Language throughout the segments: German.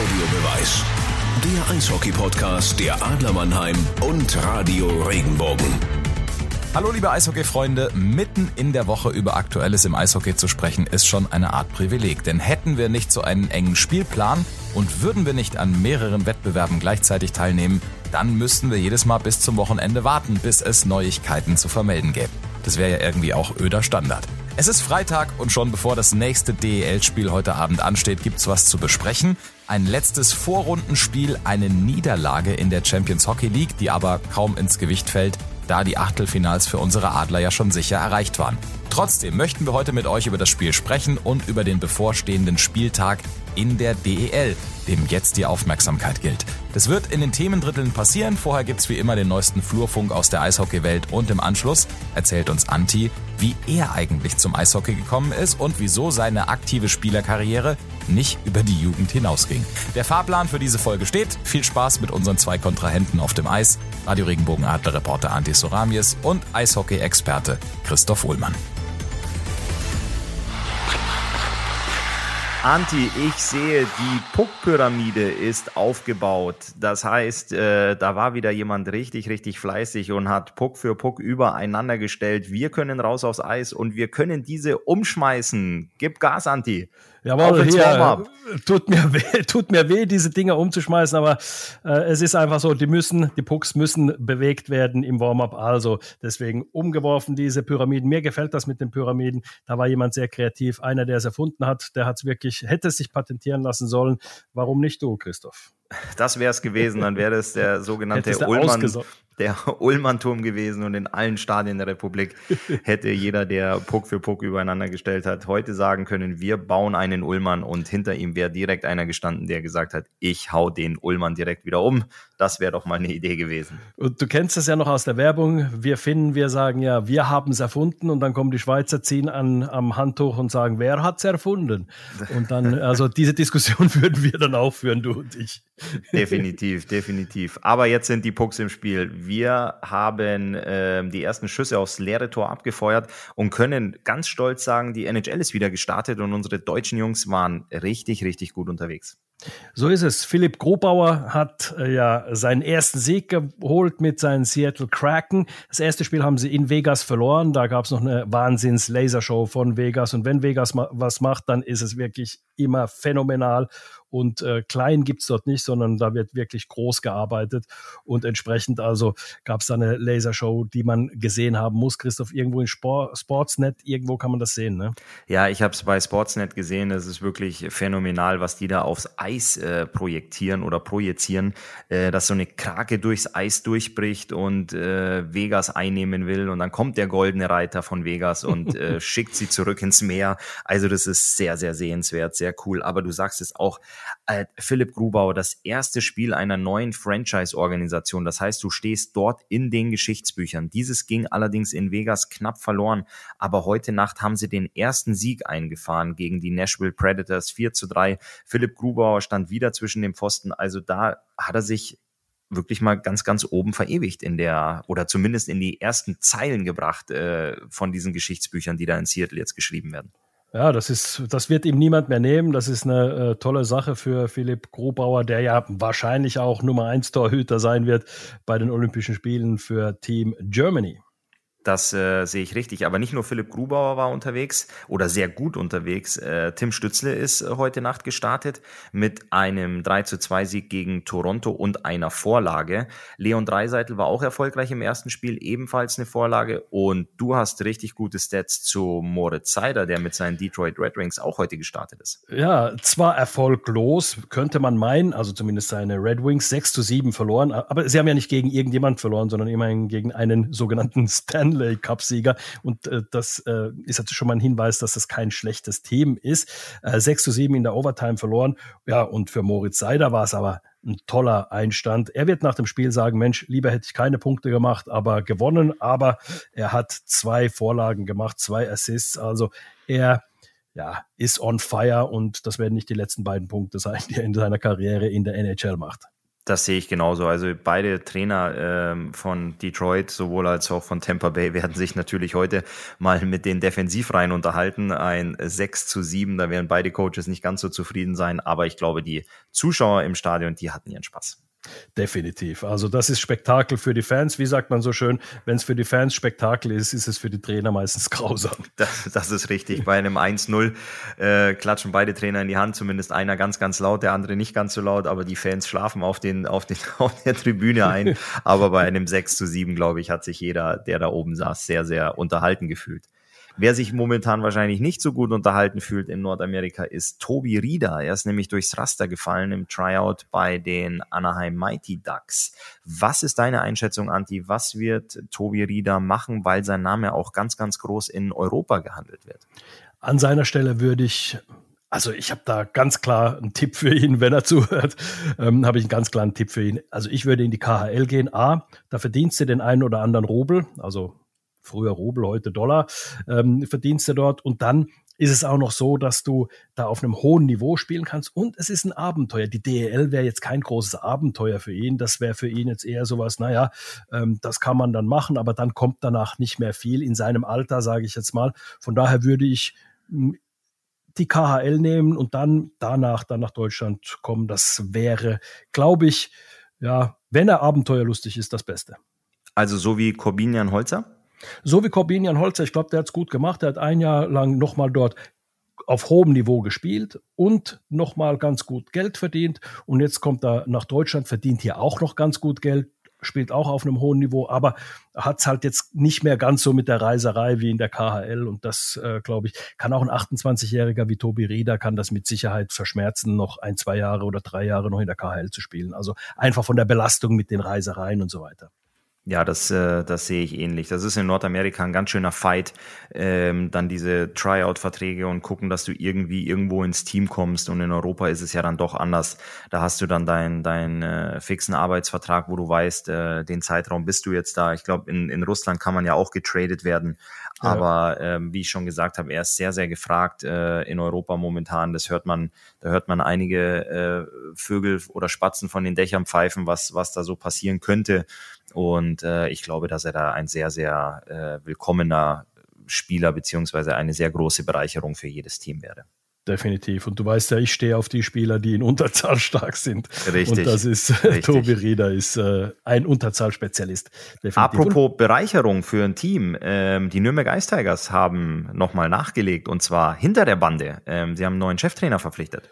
Audiobeweis. Der Eishockey-Podcast der Adler Mannheim und Radio Regenbogen. Hallo liebe Eishockey-Freunde, mitten in der Woche über Aktuelles im Eishockey zu sprechen, ist schon eine Art Privileg. Denn hätten wir nicht so einen engen Spielplan und würden wir nicht an mehreren Wettbewerben gleichzeitig teilnehmen, dann müssten wir jedes Mal bis zum Wochenende warten, bis es Neuigkeiten zu vermelden gäbe. Das wäre ja irgendwie auch öder Standard. Es ist Freitag und schon bevor das nächste DEL-Spiel heute Abend ansteht, gibt's was zu besprechen. Ein letztes Vorrundenspiel, eine Niederlage in der Champions Hockey League, die aber kaum ins Gewicht fällt, da die Achtelfinals für unsere Adler ja schon sicher erreicht waren. Trotzdem möchten wir heute mit euch über das Spiel sprechen und über den bevorstehenden Spieltag in der DEL, dem jetzt die Aufmerksamkeit gilt. Das wird in den Themendritteln passieren. Vorher gibt's wie immer den neuesten Flurfunk aus der Eishockeywelt und im Anschluss erzählt uns Anti, wie er eigentlich zum Eishockey gekommen ist und wieso seine aktive Spielerkarriere nicht über die Jugend hinausging. Der Fahrplan für diese Folge steht. Viel Spaß mit unseren zwei Kontrahenten auf dem Eis. Radio Regenbogen Adler Reporter Anti Soramies und Eishockey-Experte Christoph Ullmann. Anti, ich sehe, die Puck-Pyramide ist aufgebaut. Das heißt, äh, da war wieder jemand richtig, richtig fleißig und hat Puck für Puck übereinander gestellt. Wir können raus aufs Eis und wir können diese umschmeißen. Gib Gas, Anti. Jawohl, hier, tut mir weh, tut mir weh, diese Dinger umzuschmeißen, aber äh, es ist einfach so, die müssen, die Pucks müssen bewegt werden im Warm-up, also deswegen umgeworfen diese Pyramiden. Mir gefällt das mit den Pyramiden. Da war jemand sehr kreativ, einer, der es erfunden hat, der hat es wirklich, hätte es sich patentieren lassen sollen. Warum nicht du, Christoph? Das wäre es gewesen, dann wäre es der sogenannte Ullmann, der Ullmann-Turm gewesen und in allen Stadien der Republik hätte jeder, der Puck für Puck übereinander gestellt hat, heute sagen können, wir bauen einen Ullmann und hinter ihm wäre direkt einer gestanden, der gesagt hat, ich hau den Ullmann direkt wieder um. Das wäre doch mal eine Idee gewesen. Und du kennst das ja noch aus der Werbung. Wir finden, wir sagen ja, wir haben es erfunden und dann kommen die Schweizer, ziehen an, am Handtuch und sagen, wer hat es erfunden? Und dann, also diese Diskussion würden wir dann auch führen, du und ich. Definitiv, definitiv. Aber jetzt sind die Pucks im Spiel. Wir haben äh, die ersten Schüsse aufs leere Tor abgefeuert und können ganz stolz sagen, die NHL ist wieder gestartet und unsere deutschen Jungs waren richtig, richtig gut unterwegs. So ist es. Philipp Grobauer hat äh, ja seinen ersten Sieg geholt mit seinen Seattle Kraken. Das erste Spiel haben sie in Vegas verloren. Da gab es noch eine Wahnsinns-Lasershow von Vegas. Und wenn Vegas ma was macht, dann ist es wirklich immer phänomenal. Und äh, klein gibt's dort nicht, sondern da wird wirklich groß gearbeitet. Und entsprechend also gab es da eine Lasershow, die man gesehen haben muss. Christoph, irgendwo in Sport, Sportsnet, irgendwo kann man das sehen, ne? Ja, ich habe es bei Sportsnet gesehen. Es ist wirklich phänomenal, was die da aufs Eis äh, projektieren oder projizieren, äh, dass so eine Krake durchs Eis durchbricht und äh, Vegas einnehmen will. Und dann kommt der goldene Reiter von Vegas und äh, schickt sie zurück ins Meer. Also das ist sehr, sehr sehenswert, sehr cool. Aber du sagst es auch, äh, Philipp Grubauer, das erste Spiel einer neuen Franchise-Organisation. Das heißt, du stehst dort in den Geschichtsbüchern. Dieses ging allerdings in Vegas knapp verloren, aber heute Nacht haben sie den ersten Sieg eingefahren gegen die Nashville Predators 4 zu 3. Philipp Grubauer stand wieder zwischen dem Pfosten, also da hat er sich wirklich mal ganz, ganz oben verewigt in der, oder zumindest in die ersten Zeilen gebracht äh, von diesen Geschichtsbüchern, die da in Seattle jetzt geschrieben werden. Ja, das ist, das wird ihm niemand mehr nehmen. Das ist eine äh, tolle Sache für Philipp Grobauer, der ja wahrscheinlich auch Nummer 1 Torhüter sein wird bei den Olympischen Spielen für Team Germany. Das äh, sehe ich richtig. Aber nicht nur Philipp Grubauer war unterwegs oder sehr gut unterwegs. Äh, Tim Stützle ist äh, heute Nacht gestartet mit einem 3 zu 2 Sieg gegen Toronto und einer Vorlage. Leon Dreiseitel war auch erfolgreich im ersten Spiel, ebenfalls eine Vorlage. Und du hast richtig gute Stats zu Moritz Seider, der mit seinen Detroit Red Wings auch heute gestartet ist. Ja, zwar erfolglos, könnte man meinen, also zumindest seine Red Wings 6 zu 7 verloren, aber sie haben ja nicht gegen irgendjemand verloren, sondern immerhin gegen einen sogenannten Stanley Stanley Cup-Sieger. Und äh, das äh, ist jetzt schon mal ein Hinweis, dass das kein schlechtes Team ist. Äh, 6 zu 7 in der Overtime verloren. Ja, und für Moritz Seider war es aber ein toller Einstand. Er wird nach dem Spiel sagen, Mensch, lieber hätte ich keine Punkte gemacht, aber gewonnen. Aber er hat zwei Vorlagen gemacht, zwei Assists. Also er ja, ist on fire und das werden nicht die letzten beiden Punkte sein, die er in seiner Karriere in der NHL macht. Das sehe ich genauso. Also beide Trainer ähm, von Detroit, sowohl als auch von Tampa Bay, werden sich natürlich heute mal mit den Defensivreihen unterhalten. Ein 6 zu 7, da werden beide Coaches nicht ganz so zufrieden sein, aber ich glaube, die Zuschauer im Stadion, die hatten ihren Spaß. Definitiv. Also das ist Spektakel für die Fans. Wie sagt man so schön, wenn es für die Fans Spektakel ist, ist es für die Trainer meistens grausam. Das, das ist richtig. Bei einem 1-0 äh, klatschen beide Trainer in die Hand, zumindest einer ganz, ganz laut, der andere nicht ganz so laut, aber die Fans schlafen auf, den, auf, den, auf der Tribüne ein. aber bei einem 6 zu 7, glaube ich, hat sich jeder, der da oben saß, sehr, sehr unterhalten gefühlt. Wer sich momentan wahrscheinlich nicht so gut unterhalten fühlt in Nordamerika ist Tobi Rieder. Er ist nämlich durchs Raster gefallen im Tryout bei den Anaheim Mighty Ducks. Was ist deine Einschätzung, Anti? Was wird Tobi Rieder machen, weil sein Name auch ganz, ganz groß in Europa gehandelt wird? An seiner Stelle würde ich also ich habe da ganz klar einen Tipp für ihn, wenn er zuhört, ähm, habe ich einen ganz klaren Tipp für ihn. Also ich würde in die KHL gehen. A, da verdienst du den einen oder anderen Rubel, also früher Rubel, heute Dollar, ähm, verdienst du dort. Und dann ist es auch noch so, dass du da auf einem hohen Niveau spielen kannst und es ist ein Abenteuer. Die DEL wäre jetzt kein großes Abenteuer für ihn. Das wäre für ihn jetzt eher sowas, naja, ähm, das kann man dann machen, aber dann kommt danach nicht mehr viel in seinem Alter, sage ich jetzt mal. Von daher würde ich hm, die KHL nehmen und dann danach dann nach Deutschland kommen. Das wäre, glaube ich, ja, wenn er abenteuerlustig ist, das Beste. Also so wie Corbinian Holzer? So wie Corbinian Holzer, ich glaube, der hat es gut gemacht. Der hat ein Jahr lang nochmal dort auf hohem Niveau gespielt und nochmal ganz gut Geld verdient. Und jetzt kommt er nach Deutschland, verdient hier auch noch ganz gut Geld, spielt auch auf einem hohen Niveau, aber hat es halt jetzt nicht mehr ganz so mit der Reiserei wie in der KHL. Und das, äh, glaube ich, kann auch ein 28-Jähriger wie Tobi Rieder, kann das mit Sicherheit verschmerzen, noch ein, zwei Jahre oder drei Jahre noch in der KHL zu spielen. Also einfach von der Belastung mit den Reisereien und so weiter. Ja, das, äh, das sehe ich ähnlich. Das ist in Nordamerika ein ganz schöner Fight, ähm, dann diese Tryout-Verträge und gucken, dass du irgendwie irgendwo ins Team kommst. Und in Europa ist es ja dann doch anders. Da hast du dann deinen dein, äh, fixen Arbeitsvertrag, wo du weißt, äh, den Zeitraum bist du jetzt da. Ich glaube, in, in Russland kann man ja auch getradet werden. Ja. Aber ähm, wie ich schon gesagt habe, er ist sehr, sehr gefragt äh, in Europa momentan. Das hört man, da hört man einige äh, Vögel oder Spatzen von den Dächern pfeifen, was, was da so passieren könnte. Und äh, ich glaube, dass er da ein sehr, sehr äh, willkommener Spieler beziehungsweise eine sehr große Bereicherung für jedes Team wäre. Definitiv. Und du weißt ja, ich stehe auf die Spieler, die in Unterzahl stark sind. Richtig. Und das ist Richtig. Tobi Rieder, ist äh, ein Unterzahlspezialist. Definitiv. Apropos Bereicherung für ein Team. Ähm, die Nürnberg Ice Tigers haben nochmal nachgelegt und zwar hinter der Bande. Ähm, sie haben einen neuen Cheftrainer verpflichtet.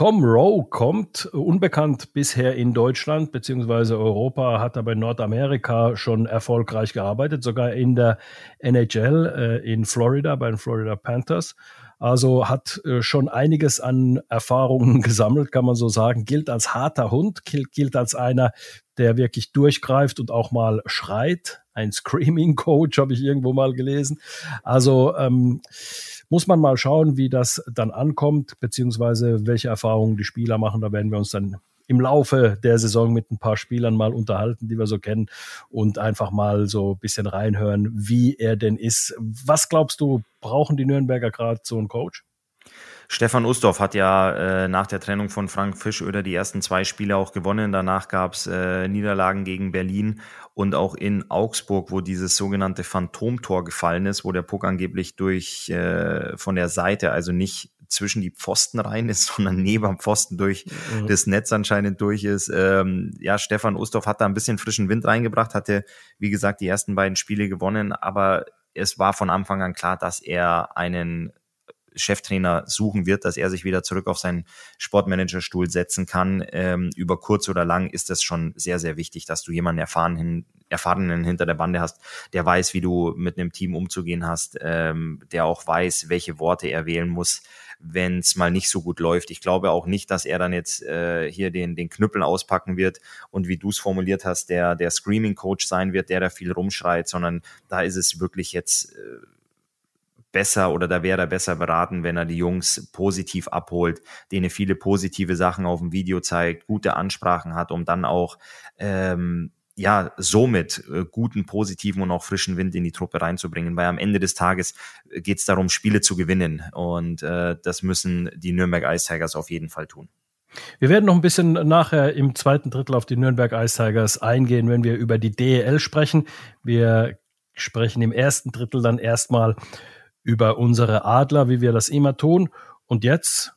Tom Rowe kommt, unbekannt bisher in Deutschland bzw. Europa, hat aber in Nordamerika schon erfolgreich gearbeitet, sogar in der NHL äh, in Florida bei den Florida Panthers. Also hat äh, schon einiges an Erfahrungen gesammelt, kann man so sagen. Gilt als harter Hund, gilt, gilt als einer, der wirklich durchgreift und auch mal schreit. Ein Screaming Coach habe ich irgendwo mal gelesen. Also ähm, muss man mal schauen, wie das dann ankommt, beziehungsweise welche Erfahrungen die Spieler machen. Da werden wir uns dann im Laufe der Saison mit ein paar Spielern mal unterhalten, die wir so kennen und einfach mal so ein bisschen reinhören, wie er denn ist. Was glaubst du, brauchen die Nürnberger gerade so einen Coach? Stefan Ustorf hat ja äh, nach der Trennung von Frank Fischöder die ersten zwei Spiele auch gewonnen. Danach gab es äh, Niederlagen gegen Berlin und auch in Augsburg, wo dieses sogenannte Phantomtor gefallen ist, wo der Puck angeblich durch äh, von der Seite, also nicht zwischen die Pfosten rein ist, sondern neben dem Pfosten durch mhm. das Netz anscheinend durch ist. Ähm, ja, Stefan Ustorf hat da ein bisschen frischen Wind reingebracht, hatte, wie gesagt, die ersten beiden Spiele gewonnen, aber es war von Anfang an klar, dass er einen Cheftrainer suchen wird, dass er sich wieder zurück auf seinen Sportmanagerstuhl setzen kann. Ähm, über kurz oder lang ist das schon sehr, sehr wichtig, dass du jemanden erfahrenen, erfahrenen hinter der Bande hast, der weiß, wie du mit einem Team umzugehen hast, ähm, der auch weiß, welche Worte er wählen muss, wenn es mal nicht so gut läuft. Ich glaube auch nicht, dass er dann jetzt äh, hier den, den Knüppel auspacken wird und wie du es formuliert hast, der, der Screaming Coach sein wird, der da viel rumschreit, sondern da ist es wirklich jetzt äh, besser oder da wäre er besser beraten, wenn er die Jungs positiv abholt, denen viele positive Sachen auf dem Video zeigt, gute Ansprachen hat, um dann auch ähm, ja somit äh, guten, positiven und auch frischen Wind in die Truppe reinzubringen, weil am Ende des Tages äh, geht es darum, Spiele zu gewinnen und äh, das müssen die Nürnberg Ice Tigers auf jeden Fall tun. Wir werden noch ein bisschen nachher im zweiten Drittel auf die Nürnberg Ice Tigers eingehen, wenn wir über die DEL sprechen. Wir sprechen im ersten Drittel dann erstmal über unsere Adler, wie wir das immer tun. Und jetzt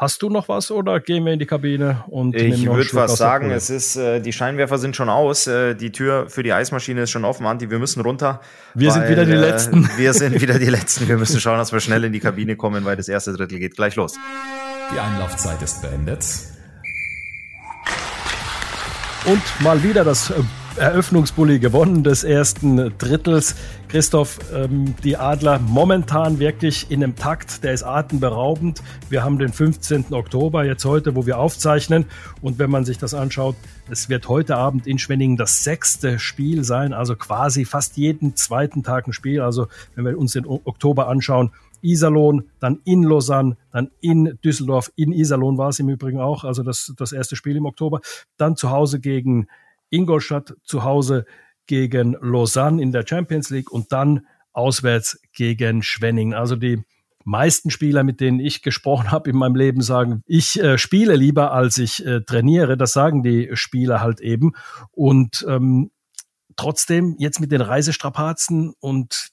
Hast du noch was oder gehen wir in die Kabine und Ich würde was sagen, es ist äh, die Scheinwerfer sind schon aus, äh, die Tür für die Eismaschine ist schon offen, Anti, wir müssen runter. Wir weil, sind wieder die äh, letzten. Wir sind wieder die letzten. Wir müssen schauen, dass wir schnell in die Kabine kommen, weil das erste Drittel geht gleich los. Die Einlaufzeit ist beendet. Und mal wieder das äh, Eröffnungsbully gewonnen des ersten Drittels. Christoph, ähm, die Adler momentan wirklich in einem Takt, der ist atemberaubend. Wir haben den 15. Oktober jetzt heute, wo wir aufzeichnen. Und wenn man sich das anschaut, es wird heute Abend in Schwenningen das sechste Spiel sein, also quasi fast jeden zweiten Tag ein Spiel. Also wenn wir uns den Oktober anschauen, Iserlohn, dann in Lausanne, dann in Düsseldorf, in Iserlohn war es im Übrigen auch, also das, das erste Spiel im Oktober, dann zu Hause gegen Ingolstadt zu Hause gegen Lausanne in der Champions League und dann auswärts gegen Schwenning. Also die meisten Spieler, mit denen ich gesprochen habe in meinem Leben, sagen, ich äh, spiele lieber, als ich äh, trainiere. Das sagen die Spieler halt eben. Und ähm, trotzdem jetzt mit den Reisestrapazen und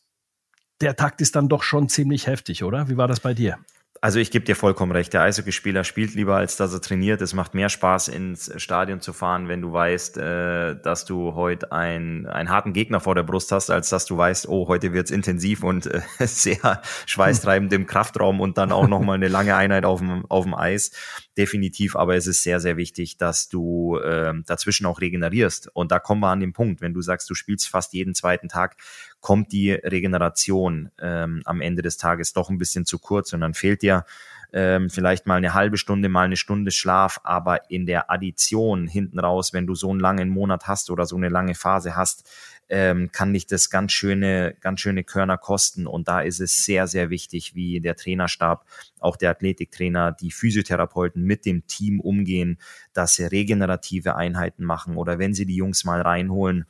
der Takt ist dann doch schon ziemlich heftig, oder? Wie war das bei dir? Also ich gebe dir vollkommen recht. Der Eishockeyspieler spielt lieber, als dass er trainiert. Es macht mehr Spaß, ins Stadion zu fahren, wenn du weißt, äh, dass du heute ein, einen harten Gegner vor der Brust hast, als dass du weißt, oh, heute wird's intensiv und äh, sehr schweißtreibend im Kraftraum und dann auch nochmal eine lange Einheit auf dem, auf dem Eis. Definitiv, aber es ist sehr, sehr wichtig, dass du äh, dazwischen auch regenerierst. Und da kommen wir an den Punkt, wenn du sagst, du spielst fast jeden zweiten Tag, kommt die Regeneration ähm, am Ende des Tages doch ein bisschen zu kurz und dann fehlt dir ähm, vielleicht mal eine halbe Stunde, mal eine Stunde Schlaf, aber in der Addition hinten raus, wenn du so einen langen Monat hast oder so eine lange Phase hast, ähm, kann dich das ganz schöne, ganz schöne Körner kosten. Und da ist es sehr, sehr wichtig, wie der Trainerstab, auch der Athletiktrainer, die Physiotherapeuten mit dem Team umgehen, dass sie regenerative Einheiten machen oder wenn sie die Jungs mal reinholen,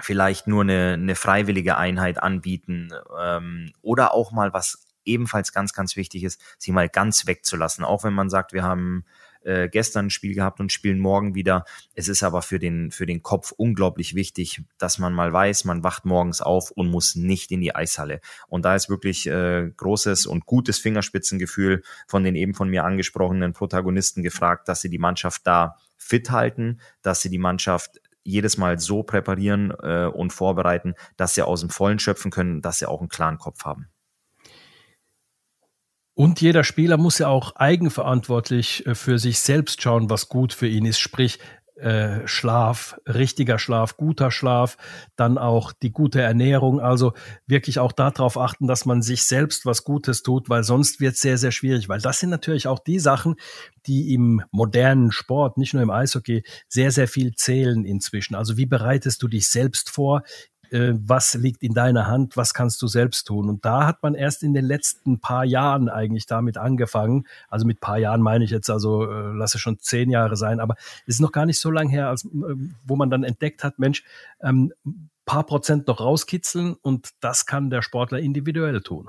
vielleicht nur eine, eine freiwillige Einheit anbieten ähm, oder auch mal was ebenfalls ganz, ganz wichtig ist, sie mal ganz wegzulassen. Auch wenn man sagt, wir haben äh, gestern ein Spiel gehabt und spielen morgen wieder. Es ist aber für den, für den Kopf unglaublich wichtig, dass man mal weiß, man wacht morgens auf und muss nicht in die Eishalle. Und da ist wirklich äh, großes und gutes Fingerspitzengefühl von den eben von mir angesprochenen Protagonisten gefragt, dass sie die Mannschaft da fit halten, dass sie die Mannschaft jedes Mal so präparieren äh, und vorbereiten, dass sie aus dem Vollen schöpfen können, dass sie auch einen klaren Kopf haben. Und jeder Spieler muss ja auch eigenverantwortlich äh, für sich selbst schauen, was gut für ihn ist. Sprich, äh, Schlaf, richtiger Schlaf, guter Schlaf, dann auch die gute Ernährung. Also wirklich auch darauf achten, dass man sich selbst was Gutes tut, weil sonst wird es sehr, sehr schwierig. Weil das sind natürlich auch die Sachen, die im modernen Sport, nicht nur im Eishockey, sehr, sehr viel zählen inzwischen. Also wie bereitest du dich selbst vor? Äh, was liegt in deiner Hand, was kannst du selbst tun. Und da hat man erst in den letzten paar Jahren eigentlich damit angefangen. Also mit paar Jahren meine ich jetzt, also äh, lasse schon zehn Jahre sein, aber es ist noch gar nicht so lange her, als, äh, wo man dann entdeckt hat, Mensch, ähm, paar Prozent noch rauskitzeln und das kann der Sportler individuell tun.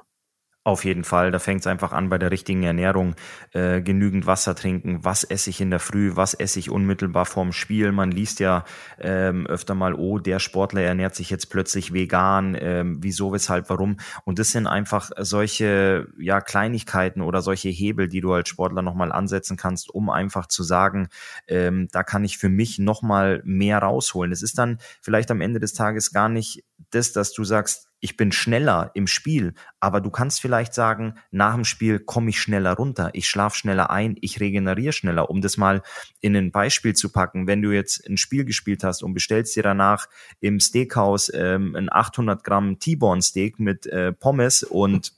Auf jeden Fall, da fängt es einfach an bei der richtigen Ernährung. Äh, genügend Wasser trinken, was esse ich in der Früh, was esse ich unmittelbar vorm Spiel. Man liest ja ähm, öfter mal, oh, der Sportler ernährt sich jetzt plötzlich vegan, ähm, wieso, weshalb, warum. Und das sind einfach solche ja, Kleinigkeiten oder solche Hebel, die du als Sportler nochmal ansetzen kannst, um einfach zu sagen, ähm, da kann ich für mich nochmal mehr rausholen. Es ist dann vielleicht am Ende des Tages gar nicht das, dass du sagst, ich bin schneller im Spiel, aber du kannst vielleicht sagen, nach dem Spiel komme ich schneller runter, ich schlafe schneller ein, ich regeneriere schneller, um das mal in ein Beispiel zu packen. Wenn du jetzt ein Spiel gespielt hast und bestellst dir danach im Steakhouse ähm, ein 800 Gramm T-Bone Steak mit äh, Pommes und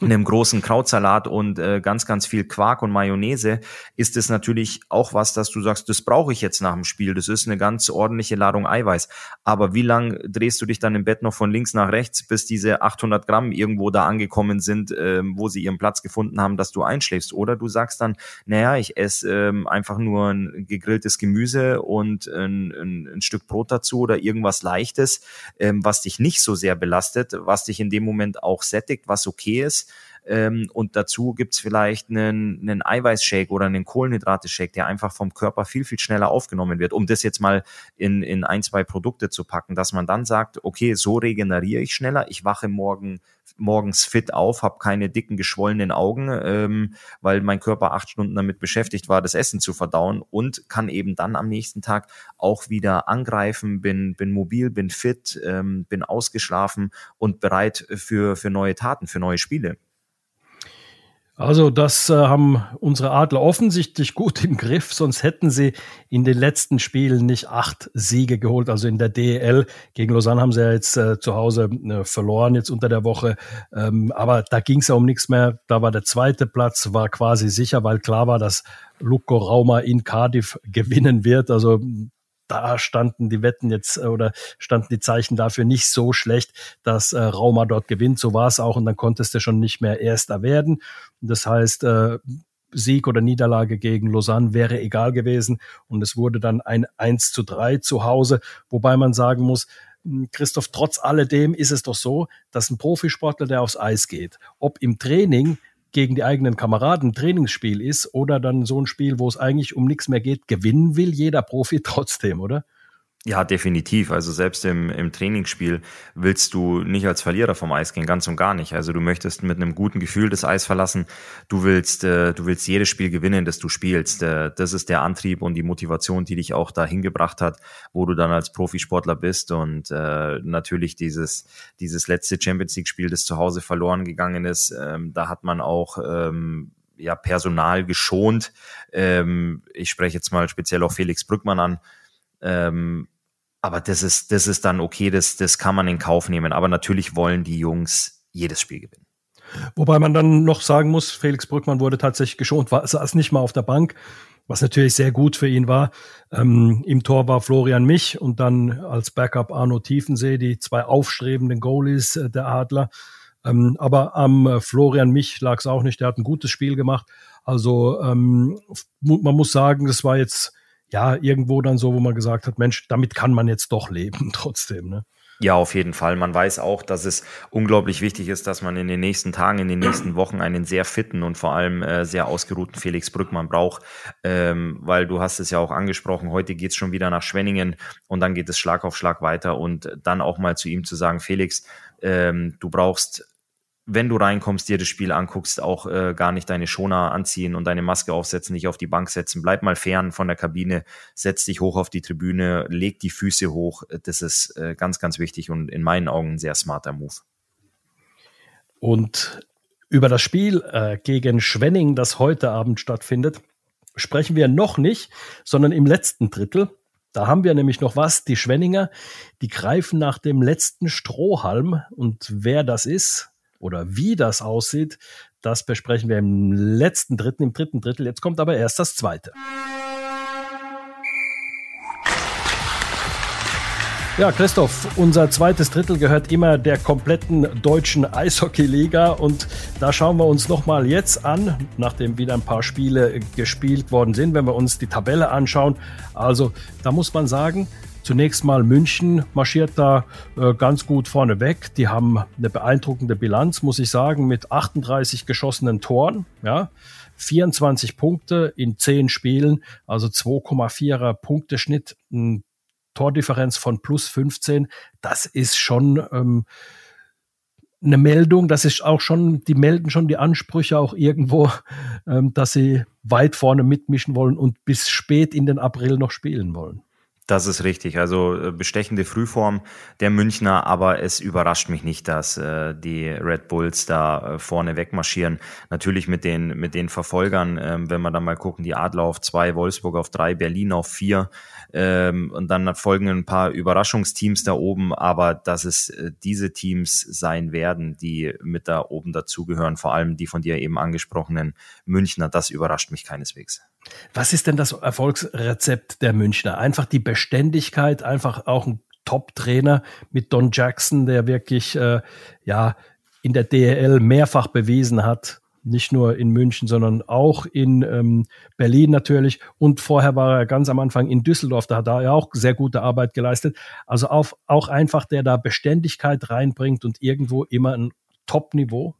einem großen Krautsalat und äh, ganz, ganz viel Quark und Mayonnaise, ist es natürlich auch was, dass du sagst, das brauche ich jetzt nach dem Spiel. Das ist eine ganz ordentliche Ladung Eiweiß. Aber wie lang drehst du dich dann im Bett noch von links nach rechts, bis diese 800 Gramm irgendwo da angekommen sind, äh, wo sie ihren Platz gefunden haben, dass du einschläfst? Oder du sagst dann, naja, ich esse ähm, einfach nur ein gegrilltes Gemüse und ein, ein, ein Stück Brot dazu oder irgendwas Leichtes, ähm, was dich nicht so sehr belastet, was dich in dem Moment auch sättigt, was okay okay ist. Ähm, und dazu gibt's vielleicht einen, einen Eiweißshake oder einen Kohlenhydrate-Shake, der einfach vom Körper viel, viel schneller aufgenommen wird, um das jetzt mal in, in ein, zwei Produkte zu packen, dass man dann sagt, okay, so regeneriere ich schneller, ich wache morgen morgens fit auf, habe keine dicken, geschwollenen Augen, ähm, weil mein Körper acht Stunden damit beschäftigt war, das Essen zu verdauen und kann eben dann am nächsten Tag auch wieder angreifen, bin, bin mobil, bin fit, ähm, bin ausgeschlafen und bereit für, für neue Taten, für neue Spiele. Also das äh, haben unsere Adler offensichtlich gut im Griff, sonst hätten sie in den letzten Spielen nicht acht Siege geholt. Also in der DEL gegen Lausanne haben sie ja jetzt äh, zu Hause äh, verloren, jetzt unter der Woche. Ähm, aber da ging es ja um nichts mehr. Da war der zweite Platz, war quasi sicher, weil klar war, dass Luco Rauma in Cardiff gewinnen wird. Also da standen die Wetten jetzt äh, oder standen die Zeichen dafür nicht so schlecht, dass äh, Rauma dort gewinnt. So war es auch und dann konntest du schon nicht mehr Erster werden. Das heißt, äh, Sieg oder Niederlage gegen Lausanne wäre egal gewesen und es wurde dann ein 1 zu 3 zu Hause, wobei man sagen muss, hm, Christoph, trotz alledem ist es doch so, dass ein Profisportler, der aufs Eis geht, ob im Training gegen die eigenen Kameraden Trainingsspiel ist oder dann so ein Spiel, wo es eigentlich um nichts mehr geht, gewinnen will jeder Profi trotzdem, oder? Ja, definitiv. Also selbst im, im Trainingsspiel willst du nicht als Verlierer vom Eis gehen, ganz und gar nicht. Also du möchtest mit einem guten Gefühl das Eis verlassen. Du willst, äh, du willst jedes Spiel gewinnen, das du spielst. Äh, das ist der Antrieb und die Motivation, die dich auch dahin gebracht hat, wo du dann als Profisportler bist. Und äh, natürlich dieses, dieses letzte Champions League-Spiel, das zu Hause verloren gegangen ist, ähm, da hat man auch ähm, ja, Personal geschont. Ähm, ich spreche jetzt mal speziell auch Felix Brückmann an ähm, aber das ist, das ist dann okay, das, das kann man in Kauf nehmen. Aber natürlich wollen die Jungs jedes Spiel gewinnen. Wobei man dann noch sagen muss, Felix Brückmann wurde tatsächlich geschont, war, saß nicht mal auf der Bank, was natürlich sehr gut für ihn war. Ähm, Im Tor war Florian Mich und dann als Backup Arno Tiefensee, die zwei aufstrebenden Goalies äh, der Adler. Ähm, aber am äh, Florian Mich lag es auch nicht, der hat ein gutes Spiel gemacht. Also ähm, man muss sagen, das war jetzt ja, irgendwo dann so, wo man gesagt hat, Mensch, damit kann man jetzt doch leben trotzdem. Ne? Ja, auf jeden Fall. Man weiß auch, dass es unglaublich wichtig ist, dass man in den nächsten Tagen, in den nächsten Wochen einen sehr fitten und vor allem äh, sehr ausgeruhten Felix Brückmann braucht, ähm, weil du hast es ja auch angesprochen, heute geht's schon wieder nach Schwenningen und dann geht es Schlag auf Schlag weiter und dann auch mal zu ihm zu sagen, Felix, ähm, du brauchst wenn du reinkommst, dir das Spiel anguckst, auch äh, gar nicht deine Schoner anziehen und deine Maske aufsetzen, nicht auf die Bank setzen. Bleib mal fern von der Kabine, setz dich hoch auf die Tribüne, leg die Füße hoch. Das ist äh, ganz, ganz wichtig und in meinen Augen ein sehr smarter Move. Und über das Spiel äh, gegen Schwenning, das heute Abend stattfindet, sprechen wir noch nicht, sondern im letzten Drittel. Da haben wir nämlich noch was. Die Schwenninger, die greifen nach dem letzten Strohhalm. Und wer das ist, oder wie das aussieht, das besprechen wir im letzten Dritten, im dritten Drittel. Jetzt kommt aber erst das zweite. Ja, Christoph, unser zweites Drittel gehört immer der kompletten deutschen Eishockey-Liga und da schauen wir uns nochmal jetzt an, nachdem wieder ein paar Spiele gespielt worden sind, wenn wir uns die Tabelle anschauen. Also, da muss man sagen, Zunächst mal München marschiert da äh, ganz gut vorne weg. Die haben eine beeindruckende Bilanz, muss ich sagen, mit 38 geschossenen Toren. Ja, 24 Punkte in 10 Spielen, also 2,4er Punkteschnitt, ein Tordifferenz von plus 15. Das ist schon ähm, eine Meldung, das ist auch schon, die melden schon die Ansprüche auch irgendwo, ähm, dass sie weit vorne mitmischen wollen und bis spät in den April noch spielen wollen. Das ist richtig. Also äh, bestechende Frühform der Münchner, aber es überrascht mich nicht, dass äh, die Red Bulls da äh, vorne wegmarschieren. Natürlich mit den, mit den Verfolgern, ähm, wenn wir dann mal gucken, die Adler auf zwei, Wolfsburg auf drei, Berlin auf vier. Ähm, und dann folgen ein paar Überraschungsteams da oben, aber dass es äh, diese Teams sein werden, die mit da oben dazugehören, vor allem die von dir eben angesprochenen Münchner, das überrascht mich keineswegs. Was ist denn das Erfolgsrezept der Münchner? Einfach die Beständigkeit, einfach auch ein Top-Trainer mit Don Jackson, der wirklich äh, ja in der DL mehrfach bewiesen hat, nicht nur in München, sondern auch in ähm, Berlin natürlich. Und vorher war er ganz am Anfang in Düsseldorf, da hat er ja auch sehr gute Arbeit geleistet. Also auf, auch einfach, der da Beständigkeit reinbringt und irgendwo immer ein Top-Niveau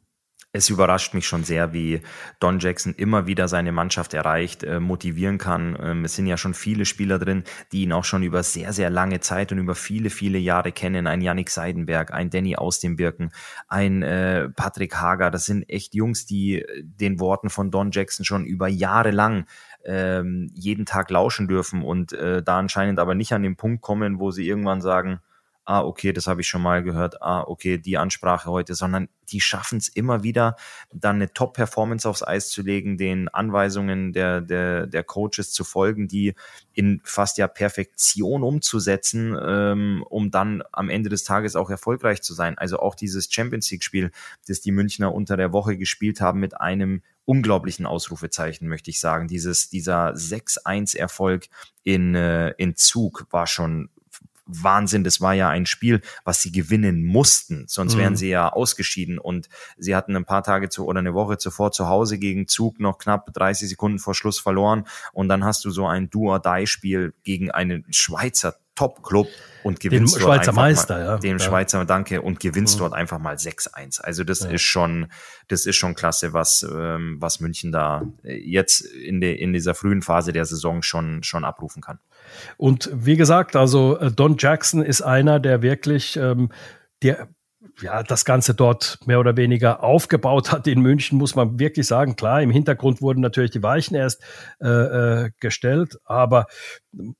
es überrascht mich schon sehr, wie Don Jackson immer wieder seine Mannschaft erreicht, äh, motivieren kann. Ähm, es sind ja schon viele Spieler drin, die ihn auch schon über sehr, sehr lange Zeit und über viele, viele Jahre kennen. Ein Yannick Seidenberg, ein Danny aus dem Birken, ein äh, Patrick Hager. Das sind echt Jungs, die äh, den Worten von Don Jackson schon über Jahre lang ähm, jeden Tag lauschen dürfen und da anscheinend aber nicht an den Punkt kommen, wo sie irgendwann sagen, ah, okay, das habe ich schon mal gehört, ah, okay, die Ansprache heute, sondern die schaffen es immer wieder, dann eine Top-Performance aufs Eis zu legen, den Anweisungen der, der, der Coaches zu folgen, die in fast ja Perfektion umzusetzen, ähm, um dann am Ende des Tages auch erfolgreich zu sein. Also auch dieses Champions League-Spiel, das die Münchner unter der Woche gespielt haben mit einem unglaublichen Ausrufezeichen, möchte ich sagen. Dieses, dieser 6-1-Erfolg in, äh, in Zug war schon Wahnsinn. Das war ja ein Spiel, was sie gewinnen mussten, sonst wären mhm. sie ja ausgeschieden. Und sie hatten ein paar Tage zu oder eine Woche zuvor zu Hause gegen Zug noch knapp 30 Sekunden vor Schluss verloren. Und dann hast du so ein Do-or-Die-Spiel gegen einen Schweizer Top-Club und gewinnst den Schweizer Meister, mal, ja. Den ja. Schweizer, danke, und gewinnst mhm. dort einfach mal 6-1. Also das ja. ist schon, das ist schon klasse, was, ähm, was München da äh, jetzt in, de, in dieser frühen Phase der Saison schon, schon abrufen kann. Und wie gesagt, also äh, Don Jackson ist einer, der wirklich, ähm, der ja, das Ganze dort mehr oder weniger aufgebaut hat in München, muss man wirklich sagen. Klar, im Hintergrund wurden natürlich die Weichen erst äh, äh, gestellt, aber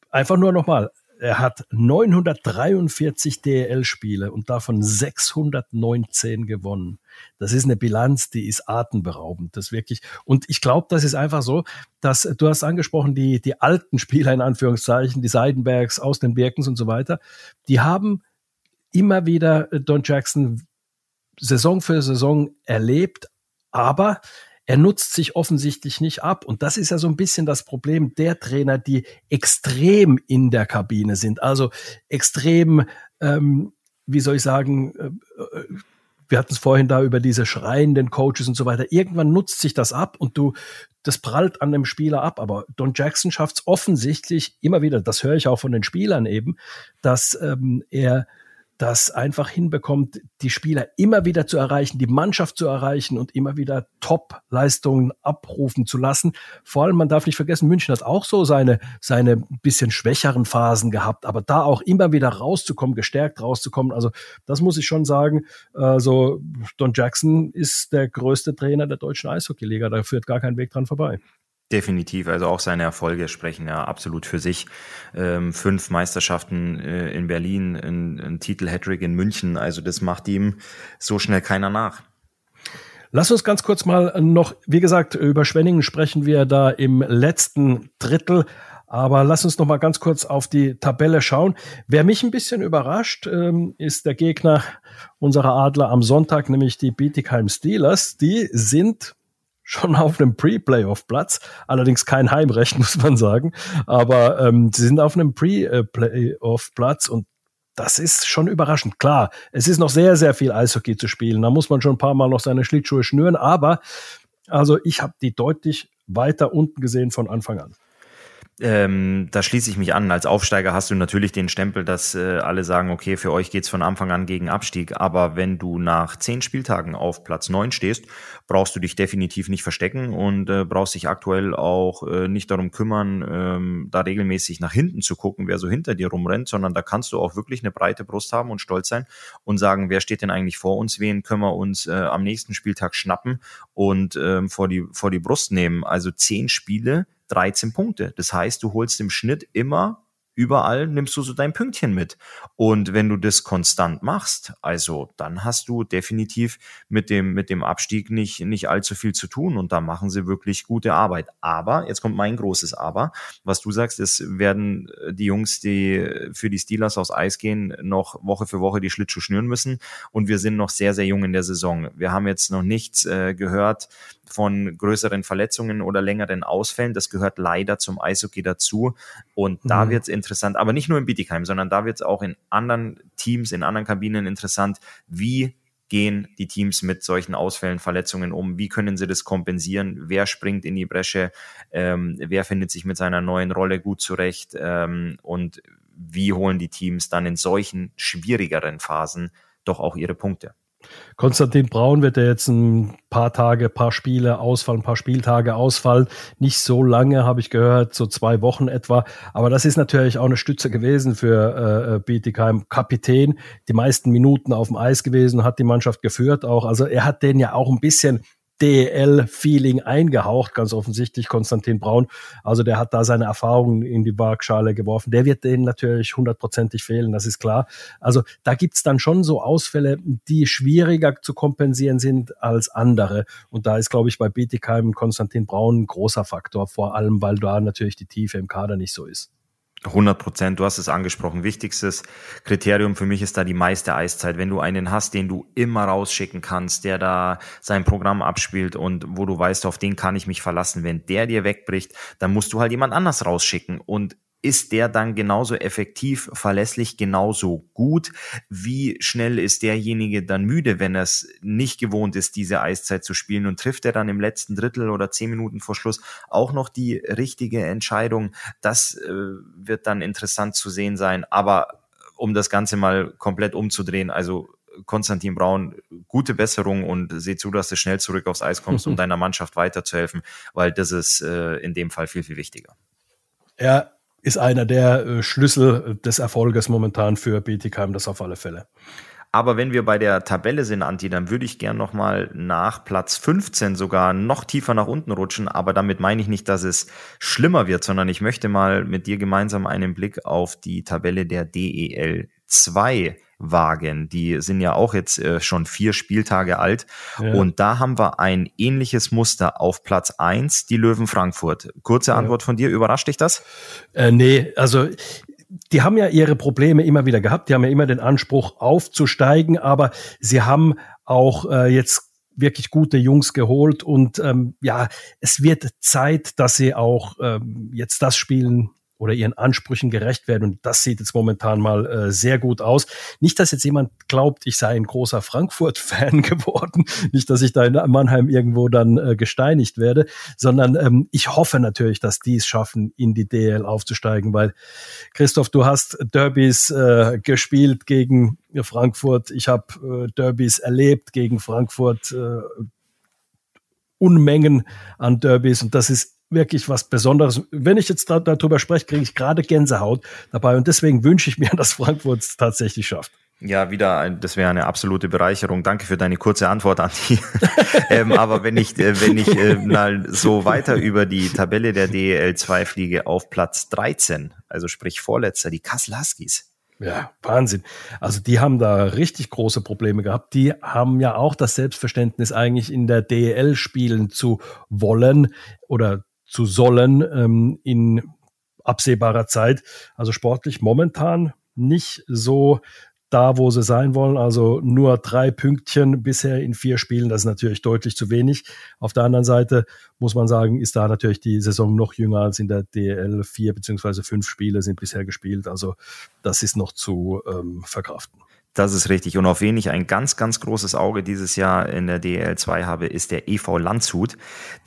einfach nur nochmal, er hat 943 DEL-Spiele und davon 619 gewonnen. Das ist eine Bilanz, die ist atemberaubend. Das wirklich. Und ich glaube, das ist einfach so, dass du hast angesprochen, die, die alten Spieler in Anführungszeichen, die Seidenbergs aus den Birkens und so weiter, die haben immer wieder äh, Don Jackson Saison für Saison erlebt, aber er nutzt sich offensichtlich nicht ab. Und das ist ja so ein bisschen das Problem der Trainer, die extrem in der Kabine sind. Also extrem, ähm, wie soll ich sagen, äh, äh wir hatten es vorhin da über diese schreienden Coaches und so weiter. Irgendwann nutzt sich das ab und du, das prallt an dem Spieler ab. Aber Don Jackson schafft es offensichtlich immer wieder, das höre ich auch von den Spielern eben, dass ähm, er das einfach hinbekommt, die Spieler immer wieder zu erreichen, die Mannschaft zu erreichen und immer wieder Top-Leistungen abrufen zu lassen. Vor allem, man darf nicht vergessen, München hat auch so seine, seine bisschen schwächeren Phasen gehabt, aber da auch immer wieder rauszukommen, gestärkt rauszukommen. Also, das muss ich schon sagen. Also, Don Jackson ist der größte Trainer der deutschen Eishockeyliga. Da führt gar kein Weg dran vorbei. Definitiv, also auch seine Erfolge sprechen ja absolut für sich. Ähm, fünf Meisterschaften äh, in Berlin, ein, ein Titel Hattrick in München, also das macht ihm so schnell keiner nach. Lass uns ganz kurz mal noch, wie gesagt, über Schwenningen sprechen wir da im letzten Drittel. Aber lass uns noch mal ganz kurz auf die Tabelle schauen. Wer mich ein bisschen überrascht, ähm, ist der Gegner unserer Adler am Sonntag, nämlich die Bietigheim Steelers. Die sind schon auf einem Pre-Playoff-Platz, allerdings kein Heimrecht, muss man sagen. Aber ähm, sie sind auf einem Pre-Playoff-Platz und das ist schon überraschend. Klar, es ist noch sehr, sehr viel Eishockey zu spielen. Da muss man schon ein paar Mal noch seine Schlittschuhe schnüren, aber also ich habe die deutlich weiter unten gesehen von Anfang an. Ähm, da schließe ich mich an. Als Aufsteiger hast du natürlich den Stempel, dass äh, alle sagen, okay, für euch geht's von Anfang an gegen Abstieg. Aber wenn du nach zehn Spieltagen auf Platz neun stehst, brauchst du dich definitiv nicht verstecken und äh, brauchst dich aktuell auch äh, nicht darum kümmern, ähm, da regelmäßig nach hinten zu gucken, wer so hinter dir rumrennt, sondern da kannst du auch wirklich eine breite Brust haben und stolz sein und sagen, wer steht denn eigentlich vor uns, wen können wir uns äh, am nächsten Spieltag schnappen und ähm, vor, die, vor die Brust nehmen. Also zehn Spiele 13 Punkte. Das heißt, du holst im Schnitt immer überall nimmst du so dein Pünktchen mit. Und wenn du das konstant machst, also dann hast du definitiv mit dem, mit dem Abstieg nicht, nicht allzu viel zu tun und da machen sie wirklich gute Arbeit. Aber, jetzt kommt mein großes Aber, was du sagst, es werden die Jungs, die für die Steelers aufs Eis gehen, noch Woche für Woche die Schlittschuhe schnüren müssen und wir sind noch sehr, sehr jung in der Saison. Wir haben jetzt noch nichts äh, gehört, von größeren Verletzungen oder längeren Ausfällen. Das gehört leider zum Eishockey dazu. Und da mhm. wird es interessant, aber nicht nur in Bietigheim, sondern da wird es auch in anderen Teams, in anderen Kabinen interessant, wie gehen die Teams mit solchen Ausfällen, Verletzungen um? Wie können sie das kompensieren? Wer springt in die Bresche? Ähm, wer findet sich mit seiner neuen Rolle gut zurecht? Ähm, und wie holen die Teams dann in solchen schwierigeren Phasen doch auch ihre Punkte? Konstantin Braun wird ja jetzt ein paar Tage, paar Spiele ausfallen, ein paar Spieltage ausfallen. Nicht so lange, habe ich gehört, so zwei Wochen etwa. Aber das ist natürlich auch eine Stütze gewesen für äh, Bietigheim. Kapitän, die meisten Minuten auf dem Eis gewesen, hat die Mannschaft geführt auch. Also er hat den ja auch ein bisschen DL-Feeling eingehaucht, ganz offensichtlich Konstantin Braun. Also der hat da seine Erfahrungen in die Waagschale geworfen. Der wird denen natürlich hundertprozentig fehlen, das ist klar. Also da gibt's dann schon so Ausfälle, die schwieriger zu kompensieren sind als andere. Und da ist, glaube ich, bei Bietigheim Konstantin Braun ein großer Faktor, vor allem, weil da natürlich die Tiefe im Kader nicht so ist. 100 Prozent, du hast es angesprochen. Wichtigstes Kriterium für mich ist da die meiste Eiszeit. Wenn du einen hast, den du immer rausschicken kannst, der da sein Programm abspielt und wo du weißt, auf den kann ich mich verlassen. Wenn der dir wegbricht, dann musst du halt jemand anders rausschicken. Und ist der dann genauso effektiv, verlässlich, genauso gut? Wie schnell ist derjenige dann müde, wenn er es nicht gewohnt ist, diese Eiszeit zu spielen und trifft er dann im letzten Drittel oder zehn Minuten vor Schluss auch noch die richtige Entscheidung? Das äh, wird dann interessant zu sehen sein. Aber um das Ganze mal komplett umzudrehen, also Konstantin Braun, gute Besserung und seh zu, dass du schnell zurück aufs Eis kommst, um deiner Mannschaft weiterzuhelfen, weil das ist äh, in dem Fall viel, viel wichtiger. Ja, ist einer der äh, Schlüssel des Erfolges momentan für Bietigheim, das auf alle Fälle. Aber wenn wir bei der Tabelle sind, Anti, dann würde ich gern nochmal nach Platz 15 sogar noch tiefer nach unten rutschen. Aber damit meine ich nicht, dass es schlimmer wird, sondern ich möchte mal mit dir gemeinsam einen Blick auf die Tabelle der DEL 2 wagen. Die sind ja auch jetzt äh, schon vier Spieltage alt. Ja. Und da haben wir ein ähnliches Muster auf Platz eins, die Löwen Frankfurt. Kurze Antwort ja. von dir, überrascht dich das? Äh, nee, also die haben ja ihre Probleme immer wieder gehabt. Die haben ja immer den Anspruch aufzusteigen, aber sie haben auch äh, jetzt wirklich gute Jungs geholt und ähm, ja, es wird Zeit, dass sie auch ähm, jetzt das spielen, oder ihren Ansprüchen gerecht werden. Und das sieht jetzt momentan mal äh, sehr gut aus. Nicht, dass jetzt jemand glaubt, ich sei ein großer Frankfurt-Fan geworden. Nicht, dass ich da in Mannheim irgendwo dann äh, gesteinigt werde, sondern ähm, ich hoffe natürlich, dass die es schaffen, in die DL aufzusteigen, weil Christoph, du hast Derbys äh, gespielt gegen Frankfurt. Ich habe äh, Derbys erlebt gegen Frankfurt. Äh, Unmengen an Derbys und das ist wirklich was Besonderes. Wenn ich jetzt da, darüber spreche, kriege ich gerade Gänsehaut dabei und deswegen wünsche ich mir, dass Frankfurt es tatsächlich schafft. Ja, wieder, ein, das wäre eine absolute Bereicherung. Danke für deine kurze Antwort, Anti. ähm, aber wenn ich, äh, wenn ich äh, mal so weiter über die Tabelle der DEL 2 fliege auf Platz 13, also sprich Vorletzter, die Kassel Huskies. Ja, Wahnsinn. Also die haben da richtig große Probleme gehabt. Die haben ja auch das Selbstverständnis eigentlich in der DEL spielen zu wollen oder zu sollen ähm, in absehbarer Zeit. Also sportlich momentan nicht so da, wo sie sein wollen. Also nur drei Pünktchen bisher in vier Spielen, das ist natürlich deutlich zu wenig. Auf der anderen Seite muss man sagen, ist da natürlich die Saison noch jünger als in der DL. Vier beziehungsweise fünf Spiele sind bisher gespielt. Also das ist noch zu ähm, verkraften. Das ist richtig. Und auf wen ich ein ganz, ganz großes Auge dieses Jahr in der DL2 habe, ist der EV Landshut.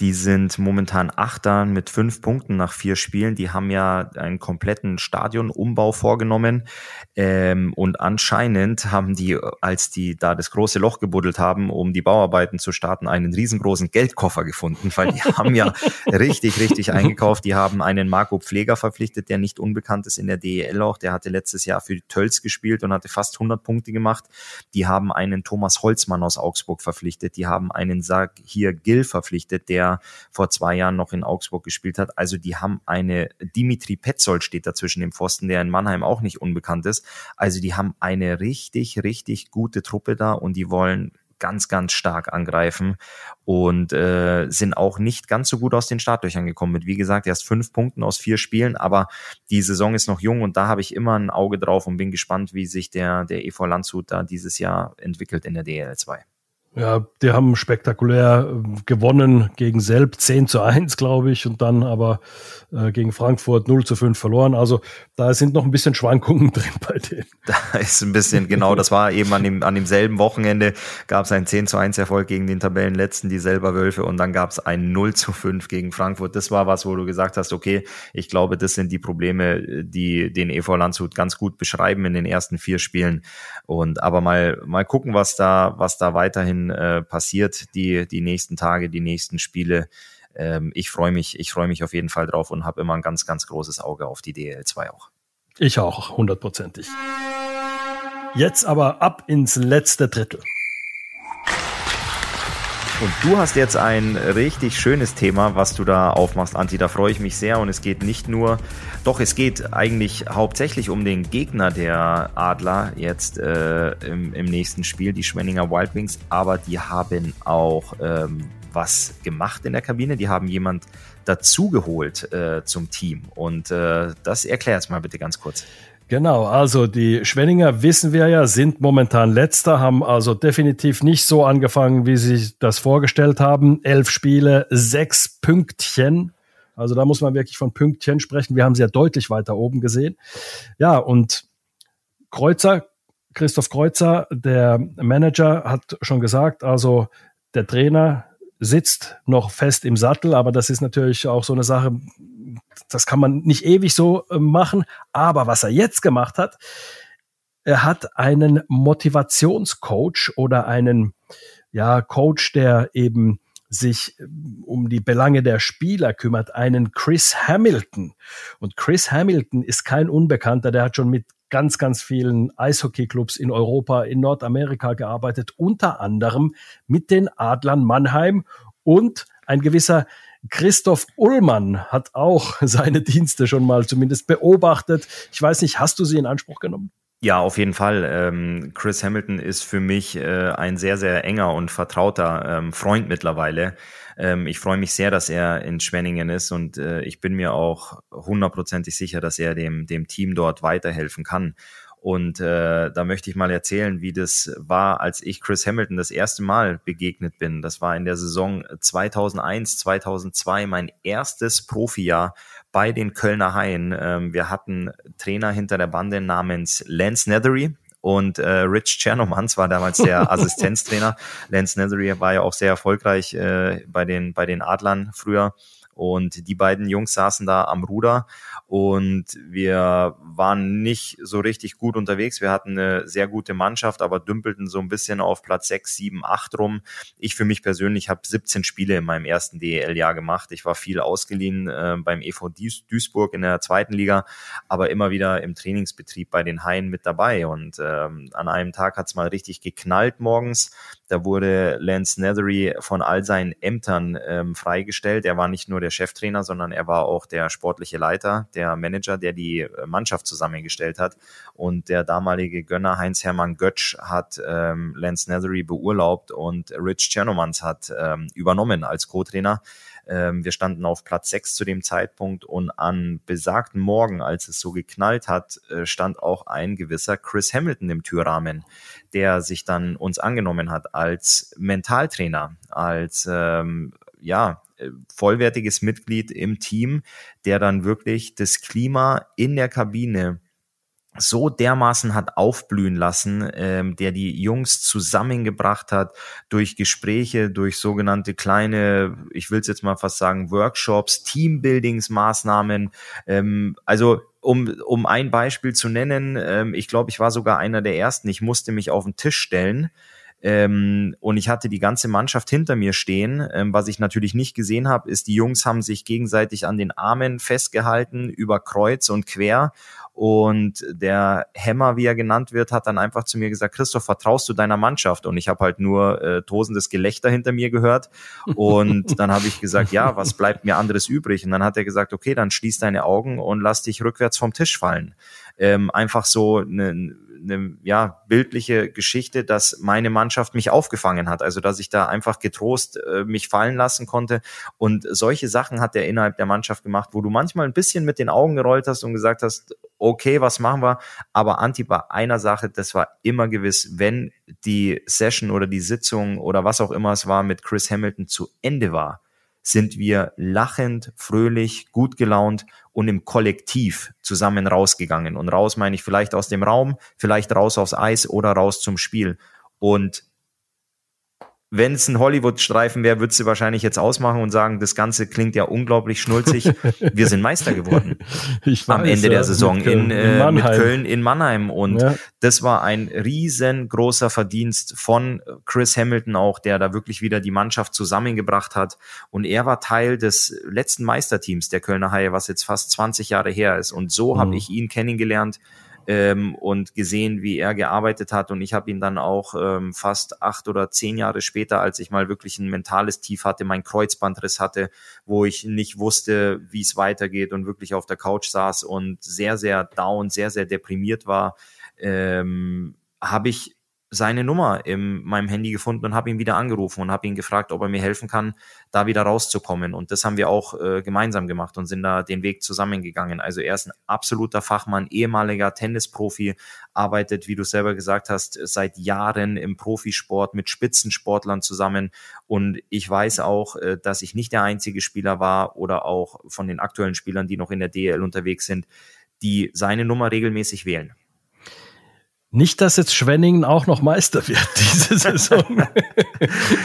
Die sind momentan Achter mit fünf Punkten nach vier Spielen. Die haben ja einen kompletten Stadionumbau vorgenommen. Ähm, und anscheinend haben die, als die da das große Loch gebuddelt haben, um die Bauarbeiten zu starten, einen riesengroßen Geldkoffer gefunden, weil die haben ja richtig, richtig eingekauft. Die haben einen Marco Pfleger verpflichtet, der nicht unbekannt ist in der DEL auch. Der hatte letztes Jahr für die Tölz gespielt und hatte fast 100 Punkte Punkte gemacht. Die haben einen Thomas Holzmann aus Augsburg verpflichtet. Die haben einen Sag hier Gill verpflichtet, der vor zwei Jahren noch in Augsburg gespielt hat. Also die haben eine Dimitri Petzold steht dazwischen dem Pfosten, der in Mannheim auch nicht unbekannt ist. Also die haben eine richtig, richtig gute Truppe da und die wollen ganz, ganz stark angreifen und äh, sind auch nicht ganz so gut aus den Startlöchern gekommen mit, wie gesagt, erst fünf Punkten aus vier Spielen, aber die Saison ist noch jung und da habe ich immer ein Auge drauf und bin gespannt, wie sich der, der EV Landshut da dieses Jahr entwickelt in der DL2. Ja, die haben spektakulär äh, gewonnen gegen Selb 10 zu 1, glaube ich, und dann aber äh, gegen Frankfurt 0 zu 5 verloren. Also da sind noch ein bisschen Schwankungen drin bei denen. Da ist ein bisschen, genau, das war eben an, dem, an demselben Wochenende, gab es einen 10 zu 1 Erfolg gegen den Tabellenletzten, die selber Wölfe, und dann gab es ein 0 zu 5 gegen Frankfurt. Das war was, wo du gesagt hast, okay, ich glaube, das sind die Probleme, die den EV Landshut ganz gut beschreiben in den ersten vier Spielen. Und aber mal, mal gucken, was da, was da weiterhin äh, passiert, die, die nächsten Tage, die nächsten Spiele. Ähm, ich freue mich, ich freue mich auf jeden Fall drauf und habe immer ein ganz, ganz großes Auge auf die DL2 auch. Ich auch, hundertprozentig. Jetzt aber ab ins letzte Drittel. Und du hast jetzt ein richtig schönes Thema, was du da aufmachst, Anti. Da freue ich mich sehr. Und es geht nicht nur, doch es geht eigentlich hauptsächlich um den Gegner der Adler jetzt äh, im, im, nächsten Spiel, die Schwenninger Wild Wings. Aber die haben auch ähm, was gemacht in der Kabine. Die haben jemand dazugeholt äh, zum Team. Und äh, das erklärst mal bitte ganz kurz. Genau, also die Schwenninger wissen wir ja, sind momentan letzter, haben also definitiv nicht so angefangen, wie sie sich das vorgestellt haben. Elf Spiele, sechs Pünktchen. Also da muss man wirklich von Pünktchen sprechen. Wir haben sie ja deutlich weiter oben gesehen. Ja, und Kreuzer, Christoph Kreuzer, der Manager, hat schon gesagt, also der Trainer sitzt noch fest im Sattel, aber das ist natürlich auch so eine Sache, das kann man nicht ewig so äh, machen. Aber was er jetzt gemacht hat, er hat einen Motivationscoach oder einen ja, Coach, der eben sich äh, um die Belange der Spieler kümmert, einen Chris Hamilton. Und Chris Hamilton ist kein Unbekannter, der hat schon mit ganz, ganz vielen Eishockeyclubs in Europa, in Nordamerika gearbeitet, unter anderem mit den Adlern Mannheim und ein gewisser Christoph Ullmann hat auch seine Dienste schon mal zumindest beobachtet. Ich weiß nicht, hast du sie in Anspruch genommen? Ja, auf jeden Fall. Ähm, Chris Hamilton ist für mich äh, ein sehr, sehr enger und vertrauter ähm, Freund mittlerweile. Ähm, ich freue mich sehr, dass er in Schwenningen ist und äh, ich bin mir auch hundertprozentig sicher, dass er dem, dem Team dort weiterhelfen kann. Und äh, da möchte ich mal erzählen, wie das war, als ich Chris Hamilton das erste Mal begegnet bin. Das war in der Saison 2001, 2002, mein erstes Profijahr bei den Kölner Haien. Ähm, wir hatten Trainer hinter der Bande namens Lance Nethery. Und äh, Rich Chernomans war damals der Assistenztrainer. Lance Nethery war ja auch sehr erfolgreich äh, bei, den, bei den Adlern früher. Und die beiden Jungs saßen da am Ruder und wir waren nicht so richtig gut unterwegs. Wir hatten eine sehr gute Mannschaft, aber dümpelten so ein bisschen auf Platz 6, 7, 8 rum. Ich für mich persönlich habe 17 Spiele in meinem ersten DEL-Jahr gemacht. Ich war viel ausgeliehen äh, beim EV Duisburg in der zweiten Liga, aber immer wieder im Trainingsbetrieb bei den Haien mit dabei. Und ähm, an einem Tag hat es mal richtig geknallt morgens. Da wurde Lance Nethery von all seinen Ämtern ähm, freigestellt. Er war nicht nur der Cheftrainer, sondern er war auch der sportliche Leiter, der Manager, der die äh, Mannschaft zusammengestellt hat. Und der damalige Gönner Heinz-Hermann Götsch hat ähm, Lance Nethery beurlaubt und Rich Chernomans hat ähm, übernommen als Co-Trainer. Ähm, wir standen auf Platz 6 zu dem Zeitpunkt und an besagten Morgen, als es so geknallt hat, äh, stand auch ein gewisser Chris Hamilton im Türrahmen, der sich dann uns angenommen hat als Mentaltrainer, als ähm, ja, äh, vollwertiges Mitglied im Team, der dann wirklich das Klima in der Kabine so dermaßen hat aufblühen lassen, ähm, der die Jungs zusammengebracht hat durch Gespräche, durch sogenannte kleine, ich will es jetzt mal fast sagen, Workshops, Teambuildingsmaßnahmen. Ähm, also um, um ein Beispiel zu nennen, ähm, ich glaube, ich war sogar einer der ersten. Ich musste mich auf den Tisch stellen. Ähm, und ich hatte die ganze Mannschaft hinter mir stehen. Ähm, was ich natürlich nicht gesehen habe, ist, die Jungs haben sich gegenseitig an den Armen festgehalten, über Kreuz und quer und der Hämmer, wie er genannt wird, hat dann einfach zu mir gesagt, Christoph, vertraust du deiner Mannschaft? Und ich habe halt nur äh, tosendes Gelächter hinter mir gehört. Und dann habe ich gesagt, ja, was bleibt mir anderes übrig? Und dann hat er gesagt, okay, dann schließ deine Augen und lass dich rückwärts vom Tisch fallen. Ähm, einfach so eine eine ja, bildliche Geschichte, dass meine Mannschaft mich aufgefangen hat. Also dass ich da einfach getrost äh, mich fallen lassen konnte. Und solche Sachen hat er innerhalb der Mannschaft gemacht, wo du manchmal ein bisschen mit den Augen gerollt hast und gesagt hast, okay, was machen wir? Aber Anti bei einer Sache, das war immer gewiss, wenn die Session oder die Sitzung oder was auch immer es war mit Chris Hamilton zu Ende war, sind wir lachend, fröhlich, gut gelaunt und im Kollektiv zusammen rausgegangen. Und raus meine ich vielleicht aus dem Raum, vielleicht raus aufs Eis oder raus zum Spiel. Und wenn es ein Hollywood-Streifen wäre, würdest du wahrscheinlich jetzt ausmachen und sagen, das Ganze klingt ja unglaublich schnulzig. Wir sind Meister geworden weiß, am Ende der Saison mit, in, äh, mit Köln in Mannheim. Und ja. das war ein riesengroßer Verdienst von Chris Hamilton auch, der da wirklich wieder die Mannschaft zusammengebracht hat. Und er war Teil des letzten Meisterteams der Kölner Haie, was jetzt fast 20 Jahre her ist. Und so mhm. habe ich ihn kennengelernt ähm, und gesehen, wie er gearbeitet hat. Und ich habe ihn dann auch ähm, fast acht oder zehn Jahre später, als ich mal wirklich ein mentales Tief hatte, mein Kreuzbandriss hatte, wo ich nicht wusste, wie es weitergeht und wirklich auf der Couch saß und sehr, sehr down, sehr, sehr deprimiert war, ähm, habe ich seine Nummer in meinem Handy gefunden und habe ihn wieder angerufen und habe ihn gefragt, ob er mir helfen kann, da wieder rauszukommen. Und das haben wir auch äh, gemeinsam gemacht und sind da den Weg zusammengegangen. Also er ist ein absoluter Fachmann, ehemaliger Tennisprofi, arbeitet, wie du selber gesagt hast, seit Jahren im Profisport mit Spitzensportlern zusammen. Und ich weiß auch, äh, dass ich nicht der einzige Spieler war oder auch von den aktuellen Spielern, die noch in der DL unterwegs sind, die seine Nummer regelmäßig wählen. Nicht, dass jetzt Schwenningen auch noch Meister wird diese Saison.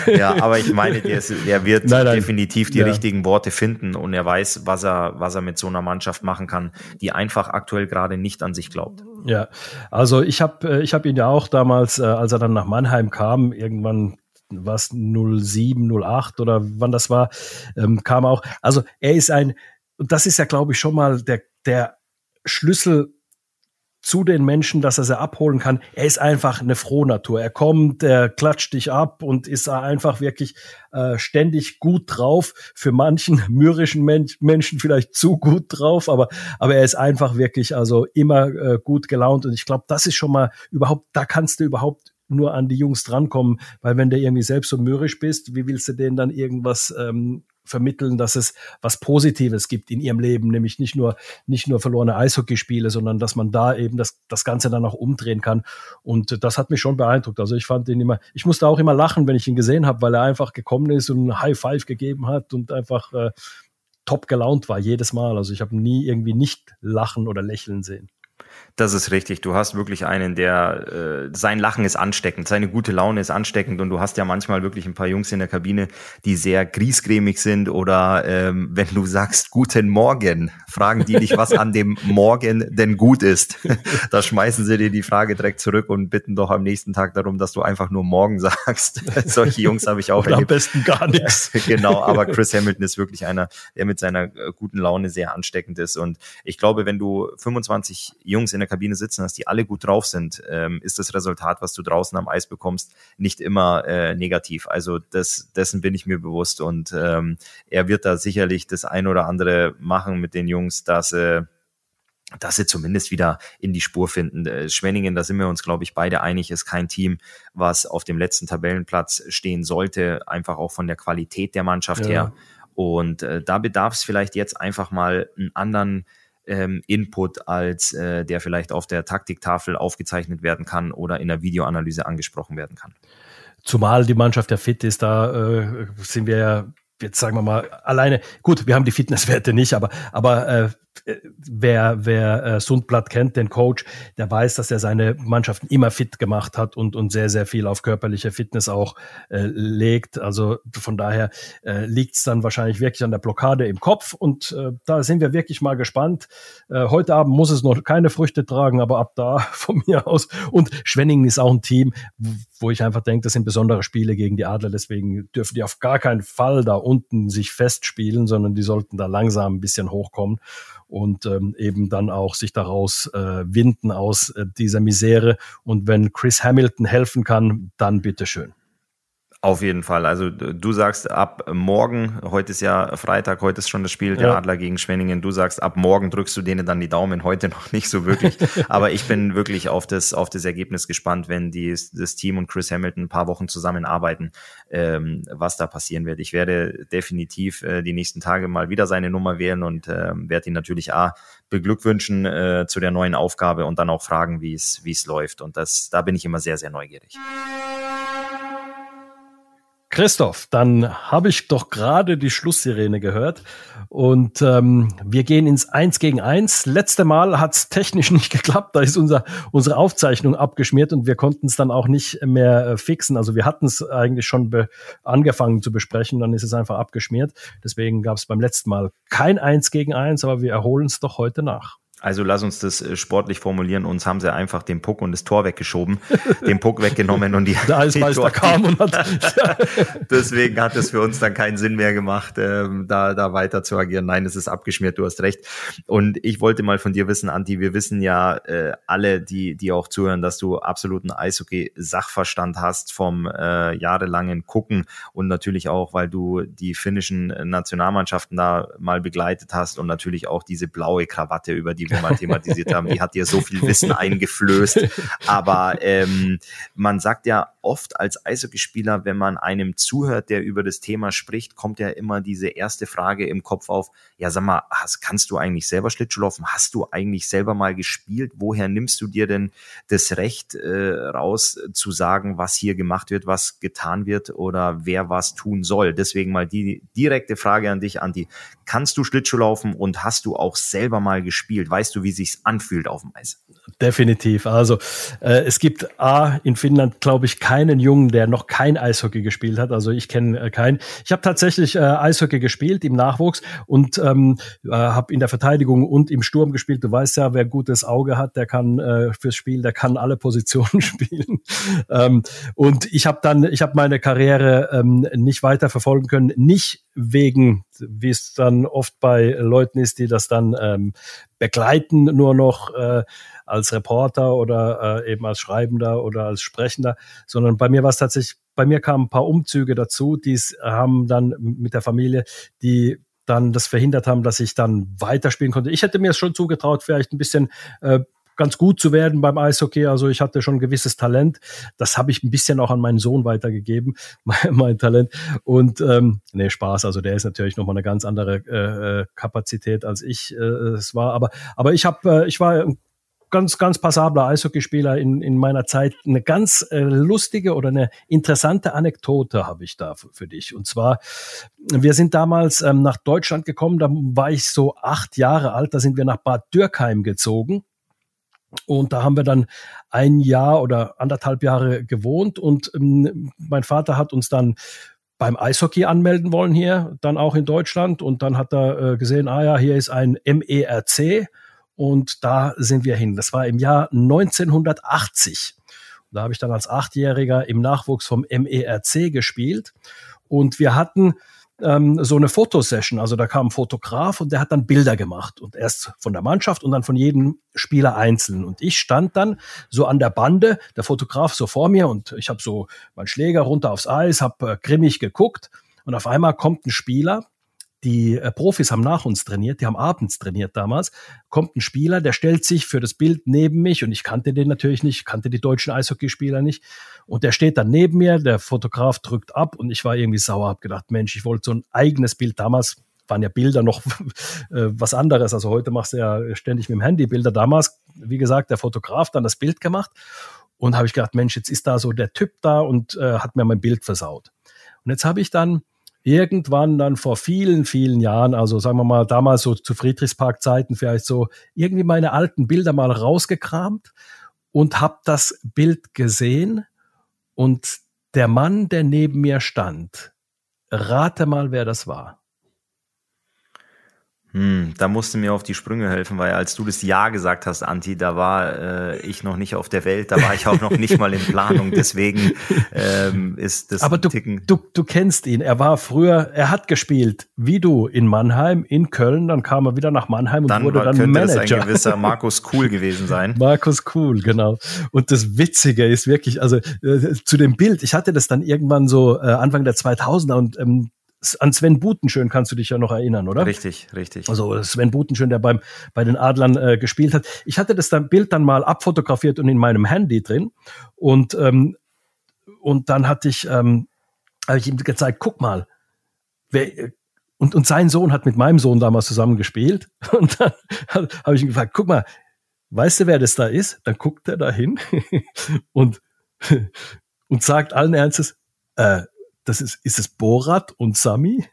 ja, aber ich meine, der, ist, der wird nein, nein. definitiv die ja. richtigen Worte finden und er weiß, was er, was er mit so einer Mannschaft machen kann, die einfach aktuell gerade nicht an sich glaubt. Ja, also ich habe äh, ich hab ihn ja auch damals, äh, als er dann nach Mannheim kam, irgendwann was 07, 08 oder wann das war, ähm, kam auch. Also er ist ein, und das ist ja, glaube ich, schon mal der, der Schlüssel zu den Menschen, dass er sie abholen kann. Er ist einfach eine Frohnatur. Er kommt, er klatscht dich ab und ist einfach wirklich äh, ständig gut drauf. Für manchen mürrischen Men Menschen vielleicht zu gut drauf, aber, aber er ist einfach wirklich also immer äh, gut gelaunt. Und ich glaube, das ist schon mal überhaupt, da kannst du überhaupt nur an die Jungs drankommen, weil wenn du irgendwie selbst so mürrisch bist, wie willst du denen dann irgendwas ähm, vermitteln, dass es was Positives gibt in ihrem Leben, nämlich nicht nur, nicht nur verlorene Eishockeyspiele, sondern dass man da eben das, das Ganze dann auch umdrehen kann. Und das hat mich schon beeindruckt. Also ich fand ihn immer, ich musste auch immer lachen, wenn ich ihn gesehen habe, weil er einfach gekommen ist und ein High Five gegeben hat und einfach äh, top gelaunt war jedes Mal. Also ich habe nie irgendwie nicht lachen oder lächeln sehen. Das ist richtig. Du hast wirklich einen, der äh, sein Lachen ist ansteckend, seine gute Laune ist ansteckend und du hast ja manchmal wirklich ein paar Jungs in der Kabine, die sehr griesgrämig sind oder ähm, wenn du sagst Guten Morgen, fragen die dich, was an dem Morgen denn gut ist. da schmeißen sie dir die Frage direkt zurück und bitten doch am nächsten Tag darum, dass du einfach nur Morgen sagst. Solche Jungs habe ich auch oder. Am besten gar nichts. genau, aber Chris Hamilton ist wirklich einer, der mit seiner äh, guten Laune sehr ansteckend ist und ich glaube, wenn du 25 Jungs in der Kabine sitzen hast, die alle gut drauf sind, ähm, ist das Resultat, was du draußen am Eis bekommst, nicht immer äh, negativ. Also das, dessen bin ich mir bewusst und ähm, er wird da sicherlich das ein oder andere machen mit den Jungs, dass äh, dass sie zumindest wieder in die Spur finden. Äh, Schwenningen, da sind wir uns, glaube ich, beide einig, ist kein Team, was auf dem letzten Tabellenplatz stehen sollte, einfach auch von der Qualität der Mannschaft ja. her. Und äh, da bedarf es vielleicht jetzt einfach mal einen anderen ähm, Input, als äh, der vielleicht auf der Taktiktafel aufgezeichnet werden kann oder in der Videoanalyse angesprochen werden kann. Zumal die Mannschaft ja fit ist, da äh, sind wir ja jetzt sagen wir mal alleine, gut, wir haben die Fitnesswerte nicht, aber, aber äh, wer, wer äh, Sundblatt kennt, den Coach, der weiß, dass er seine Mannschaften immer fit gemacht hat und, und sehr, sehr viel auf körperliche Fitness auch äh, legt. Also von daher äh, liegt es dann wahrscheinlich wirklich an der Blockade im Kopf und äh, da sind wir wirklich mal gespannt. Äh, heute Abend muss es noch keine Früchte tragen, aber ab da von mir aus. Und Schwenningen ist auch ein Team, wo ich einfach denke, das sind besondere Spiele gegen die Adler, deswegen dürfen die auf gar keinen Fall da unten sich festspielen, sondern die sollten da langsam ein bisschen hochkommen und ähm, eben dann auch sich daraus äh, winden aus äh, dieser Misere. Und wenn Chris Hamilton helfen kann, dann bitteschön. Auf jeden Fall. Also du sagst ab morgen, heute ist ja Freitag, heute ist schon das Spiel der ja. Adler gegen Schwenningen. Du sagst, ab morgen drückst du denen dann die Daumen, heute noch nicht so wirklich. Aber ich bin wirklich auf das, auf das Ergebnis gespannt, wenn die, das Team und Chris Hamilton ein paar Wochen zusammenarbeiten, ähm, was da passieren wird. Ich werde definitiv äh, die nächsten Tage mal wieder seine Nummer wählen und äh, werde ihn natürlich A beglückwünschen äh, zu der neuen Aufgabe und dann auch fragen, wie es, wie es läuft. Und das, da bin ich immer sehr, sehr neugierig. Christoph, dann habe ich doch gerade die Schlusssirene gehört und ähm, wir gehen ins Eins gegen Eins. Letzte Mal hat es technisch nicht geklappt, da ist unser, unsere Aufzeichnung abgeschmiert und wir konnten es dann auch nicht mehr äh, fixen. Also wir hatten es eigentlich schon angefangen zu besprechen, dann ist es einfach abgeschmiert. Deswegen gab es beim letzten Mal kein Eins gegen Eins, aber wir erholen es doch heute nach. Also lass uns das äh, sportlich formulieren. Uns haben sie einfach den Puck und das Tor weggeschoben, den Puck weggenommen und die, der Eismeister kam und hat. Deswegen hat es für uns dann keinen Sinn mehr gemacht, ähm, da, da weiter zu agieren. Nein, es ist abgeschmiert, du hast recht. Und ich wollte mal von dir wissen, Anti, wir wissen ja äh, alle, die, die auch zuhören, dass du absoluten Eishockey-Sachverstand hast vom äh, jahrelangen Gucken und natürlich auch, weil du die finnischen Nationalmannschaften da mal begleitet hast und natürlich auch diese blaue Krawatte über die wir mal thematisiert haben, die hat dir so viel Wissen eingeflößt. Aber ähm, man sagt ja oft als Eishockeyspieler, wenn man einem zuhört, der über das Thema spricht, kommt ja immer diese erste Frage im Kopf auf, ja sag mal, hast, kannst du eigentlich selber Schlittschuh laufen? Hast du eigentlich selber mal gespielt? Woher nimmst du dir denn das Recht äh, raus zu sagen, was hier gemacht wird, was getan wird oder wer was tun soll? Deswegen mal die direkte Frage an dich, Anti. Kannst du Schlittschuh laufen und hast du auch selber mal gespielt? Weißt du, wie sich's anfühlt auf dem Eis? Definitiv. Also äh, es gibt A in Finnland, glaube ich, keinen Jungen, der noch kein Eishockey gespielt hat. Also ich kenne äh, keinen. Ich habe tatsächlich äh, Eishockey gespielt im Nachwuchs und ähm, äh, habe in der Verteidigung und im Sturm gespielt. Du weißt ja, wer gutes Auge hat, der kann äh, fürs Spiel, der kann alle Positionen spielen. ähm, und ich habe dann, ich habe meine Karriere ähm, nicht weiter verfolgen können, nicht wegen, wie es dann oft bei Leuten ist, die das dann ähm, begleiten, nur noch äh, als Reporter oder äh, eben als Schreibender oder als Sprechender, sondern bei mir war es tatsächlich, bei mir kamen ein paar Umzüge dazu, die haben dann mit der Familie, die dann das verhindert haben, dass ich dann weiterspielen konnte. Ich hätte mir es schon zugetraut, vielleicht ein bisschen äh, ganz gut zu werden beim Eishockey. Also ich hatte schon ein gewisses Talent. Das habe ich ein bisschen auch an meinen Sohn weitergegeben, mein, mein Talent. Und ähm, nee, Spaß. Also der ist natürlich nochmal eine ganz andere äh, äh, Kapazität als ich äh, es war. Aber aber ich habe, äh, ich war ganz, ganz passabler Eishockeyspieler in, in meiner Zeit. Eine ganz äh, lustige oder eine interessante Anekdote habe ich da für, für dich. Und zwar, wir sind damals ähm, nach Deutschland gekommen, da war ich so acht Jahre alt, da sind wir nach Bad Dürkheim gezogen. Und da haben wir dann ein Jahr oder anderthalb Jahre gewohnt und ähm, mein Vater hat uns dann beim Eishockey anmelden wollen hier, dann auch in Deutschland. Und dann hat er äh, gesehen, ah ja, hier ist ein MERC und da sind wir hin. Das war im Jahr 1980. Da habe ich dann als Achtjähriger im Nachwuchs vom MERC gespielt. Und wir hatten ähm, so eine Fotosession. Also da kam ein Fotograf und der hat dann Bilder gemacht. Und erst von der Mannschaft und dann von jedem Spieler einzeln. Und ich stand dann so an der Bande, der Fotograf so vor mir und ich habe so meinen Schläger runter aufs Eis, habe äh, grimmig geguckt. Und auf einmal kommt ein Spieler, die äh, Profis haben nach uns trainiert, die haben abends trainiert damals, kommt ein Spieler, der stellt sich für das Bild neben mich und ich kannte den natürlich nicht, kannte die deutschen Eishockeyspieler nicht und der steht dann neben mir, der Fotograf drückt ab und ich war irgendwie sauer, hab gedacht, Mensch, ich wollte so ein eigenes Bild damals waren ja Bilder noch äh, was anderes. Also heute machst du ja ständig mit dem Handy Bilder. Damals, wie gesagt, der Fotograf dann das Bild gemacht und habe ich gedacht, Mensch, jetzt ist da so der Typ da und äh, hat mir mein Bild versaut. Und jetzt habe ich dann irgendwann dann vor vielen, vielen Jahren, also sagen wir mal damals so zu Friedrichspark-Zeiten vielleicht so, irgendwie meine alten Bilder mal rausgekramt und habe das Bild gesehen und der Mann, der neben mir stand, rate mal, wer das war. Hm, da musst du mir auf die Sprünge helfen, weil als du das Ja gesagt hast, Anti, da war äh, ich noch nicht auf der Welt, da war ich auch noch nicht mal in Planung. Deswegen ähm, ist das Aber du, Ticken. Du, du kennst ihn. Er war früher, er hat gespielt, wie du in Mannheim, in Köln, dann kam er wieder nach Mannheim und dann wurde war, dann könnte Manager. das ein gewisser Markus Cool gewesen sein. Markus Cool, genau. Und das Witzige ist wirklich, also äh, zu dem Bild, ich hatte das dann irgendwann so äh, Anfang der 2000er und ähm, an Sven Butenschön kannst du dich ja noch erinnern, oder? Richtig, richtig. Also Sven Butenschön, der beim, bei den Adlern äh, gespielt hat. Ich hatte das dann, Bild dann mal abfotografiert und in meinem Handy drin. Und, ähm, und dann hatte ich, ähm, habe ich ihm gezeigt, guck mal, wer, und, und sein Sohn hat mit meinem Sohn damals zusammen gespielt. Und dann habe ich ihn gefragt, guck mal, weißt du, wer das da ist? Dann guckt er da hin und, und sagt allen Ernstes, äh, das ist, ist es Borat und Sami?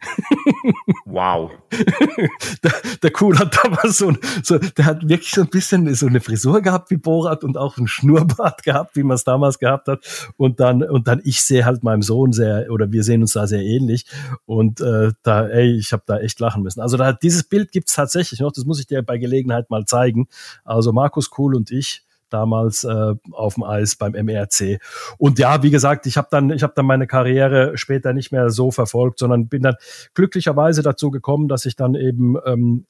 Wow. der, der Cool hat damals so, so, der hat wirklich so ein bisschen so eine Frisur gehabt wie Borat und auch ein Schnurrbart gehabt, wie man es damals gehabt hat. Und dann, und dann ich sehe halt meinem Sohn sehr, oder wir sehen uns da sehr ähnlich. Und äh, da, ey, ich habe da echt lachen müssen. Also da, dieses Bild gibt's tatsächlich noch, das muss ich dir bei Gelegenheit mal zeigen. Also Markus Cool und ich, damals äh, auf dem Eis beim MRC. Und ja, wie gesagt, ich habe dann, ich habe dann meine Karriere später nicht mehr so verfolgt, sondern bin dann glücklicherweise dazu gekommen, dass ich dann eben ähm,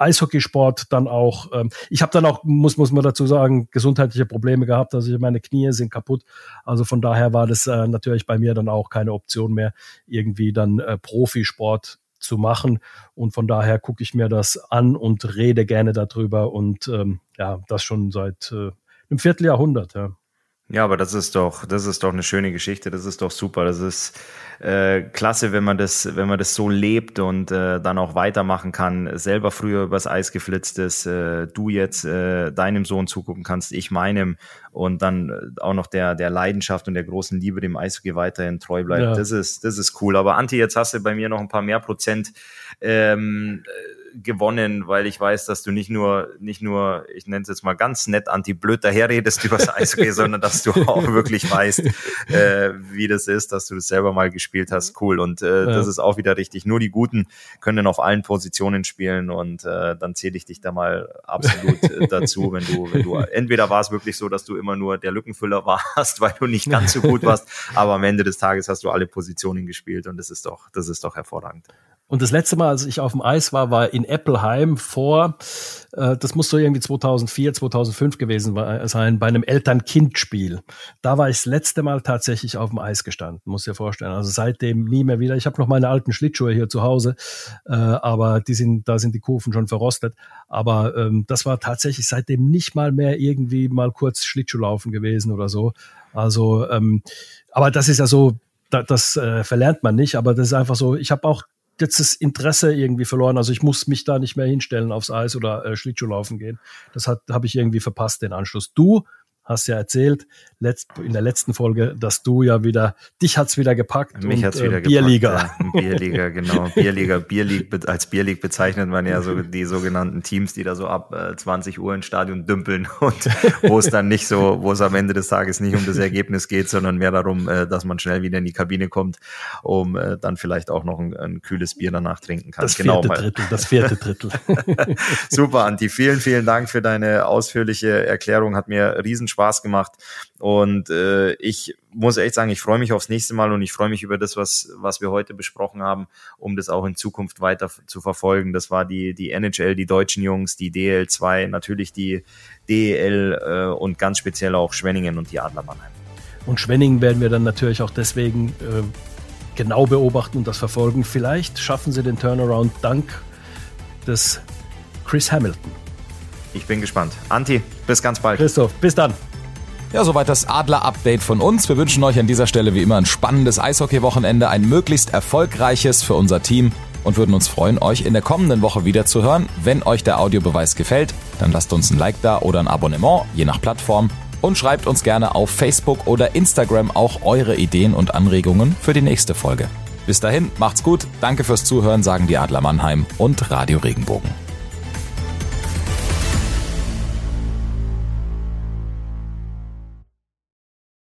Eishockeysport dann auch, ähm, ich habe dann auch, muss, muss man dazu sagen, gesundheitliche Probleme gehabt, also meine Knie sind kaputt. Also von daher war das äh, natürlich bei mir dann auch keine Option mehr, irgendwie dann äh, Profisport zu machen. Und von daher gucke ich mir das an und rede gerne darüber und ähm, ja, das schon seit äh, einem Vierteljahrhundert, ja. Ja, aber das ist doch, das ist doch eine schöne Geschichte. Das ist doch super. Das ist äh, klasse, wenn man das, wenn man das so lebt und äh, dann auch weitermachen kann. Selber früher übers Eis geflitzt ist, äh, du jetzt äh, deinem Sohn zugucken kannst, ich meinem und dann äh, auch noch der der Leidenschaft und der großen Liebe dem Eishockey weiterhin treu bleibt. Ja. Das ist, das ist cool. Aber Anti, jetzt hast du bei mir noch ein paar mehr Prozent. Ähm, gewonnen, weil ich weiß, dass du nicht nur, nicht nur, ich nenne es jetzt mal ganz nett, anti-blöd daherredest übers Eishockey, sondern dass du auch wirklich weißt, äh, wie das ist, dass du das selber mal gespielt hast. Cool. Und äh, ja. das ist auch wieder richtig. Nur die Guten können auf allen Positionen spielen und äh, dann zähle ich dich da mal absolut äh, dazu, wenn du, wenn du, entweder war es wirklich so, dass du immer nur der Lückenfüller warst, weil du nicht ganz so gut warst, aber am Ende des Tages hast du alle Positionen gespielt und das ist doch, das ist doch hervorragend. Und das letzte Mal, als ich auf dem Eis war, war in Eppelheim vor, äh, das muss so irgendwie 2004, 2005 gewesen sein, bei einem Eltern-Kind-Spiel. Da war ich das letzte Mal tatsächlich auf dem Eis gestanden, muss dir vorstellen. Also seitdem nie mehr wieder. Ich habe noch meine alten Schlittschuhe hier zu Hause, äh, aber die sind, da sind die Kufen schon verrostet. Aber ähm, das war tatsächlich seitdem nicht mal mehr irgendwie mal kurz Schlittschuhlaufen gewesen oder so. Also, ähm, aber das ist ja so, das, das äh, verlernt man nicht, aber das ist einfach so, ich habe auch jetzt das Interesse irgendwie verloren. Also ich muss mich da nicht mehr hinstellen aufs Eis oder äh, Schlittschuhlaufen gehen. Das habe ich irgendwie verpasst, den Anschluss. Du hast ja erzählt letzt, in der letzten Folge, dass du ja wieder, dich hat's wieder gepackt. Mich und, hat's wieder äh, Bierliga. Gepackt, ja. Bierliga, genau. Bierliga, Bierleague, als Bierleague bezeichnet man ja so die sogenannten Teams, die da so ab äh, 20 Uhr ins Stadion dümpeln und wo es dann nicht so, wo es am Ende des Tages nicht um das Ergebnis geht, sondern mehr darum, äh, dass man schnell wieder in die Kabine kommt, um äh, dann vielleicht auch noch ein, ein kühles Bier danach trinken kann. Das genau vierte Drittel, das vierte Drittel. Super, Anti. Vielen, vielen Dank für deine ausführliche Erklärung. Hat mir riesen Spaß gemacht. Und äh, ich muss echt sagen, ich freue mich aufs nächste Mal und ich freue mich über das, was, was wir heute besprochen haben, um das auch in Zukunft weiter zu verfolgen. Das war die, die NHL, die deutschen Jungs, die DL2, natürlich die DEL äh, und ganz speziell auch Schwenningen und die Adler Mannheim. Und Schwenningen werden wir dann natürlich auch deswegen äh, genau beobachten und das verfolgen. Vielleicht schaffen sie den Turnaround dank des Chris Hamilton. Ich bin gespannt. Anti, bis ganz bald. Christoph, bis dann. Ja, soweit das Adler-Update von uns. Wir wünschen euch an dieser Stelle wie immer ein spannendes Eishockey-Wochenende, ein möglichst erfolgreiches für unser Team und würden uns freuen, euch in der kommenden Woche wieder zu hören. Wenn euch der Audiobeweis gefällt, dann lasst uns ein Like da oder ein Abonnement, je nach Plattform. Und schreibt uns gerne auf Facebook oder Instagram auch eure Ideen und Anregungen für die nächste Folge. Bis dahin, macht's gut, danke fürs Zuhören, sagen die Adler Mannheim und Radio Regenbogen.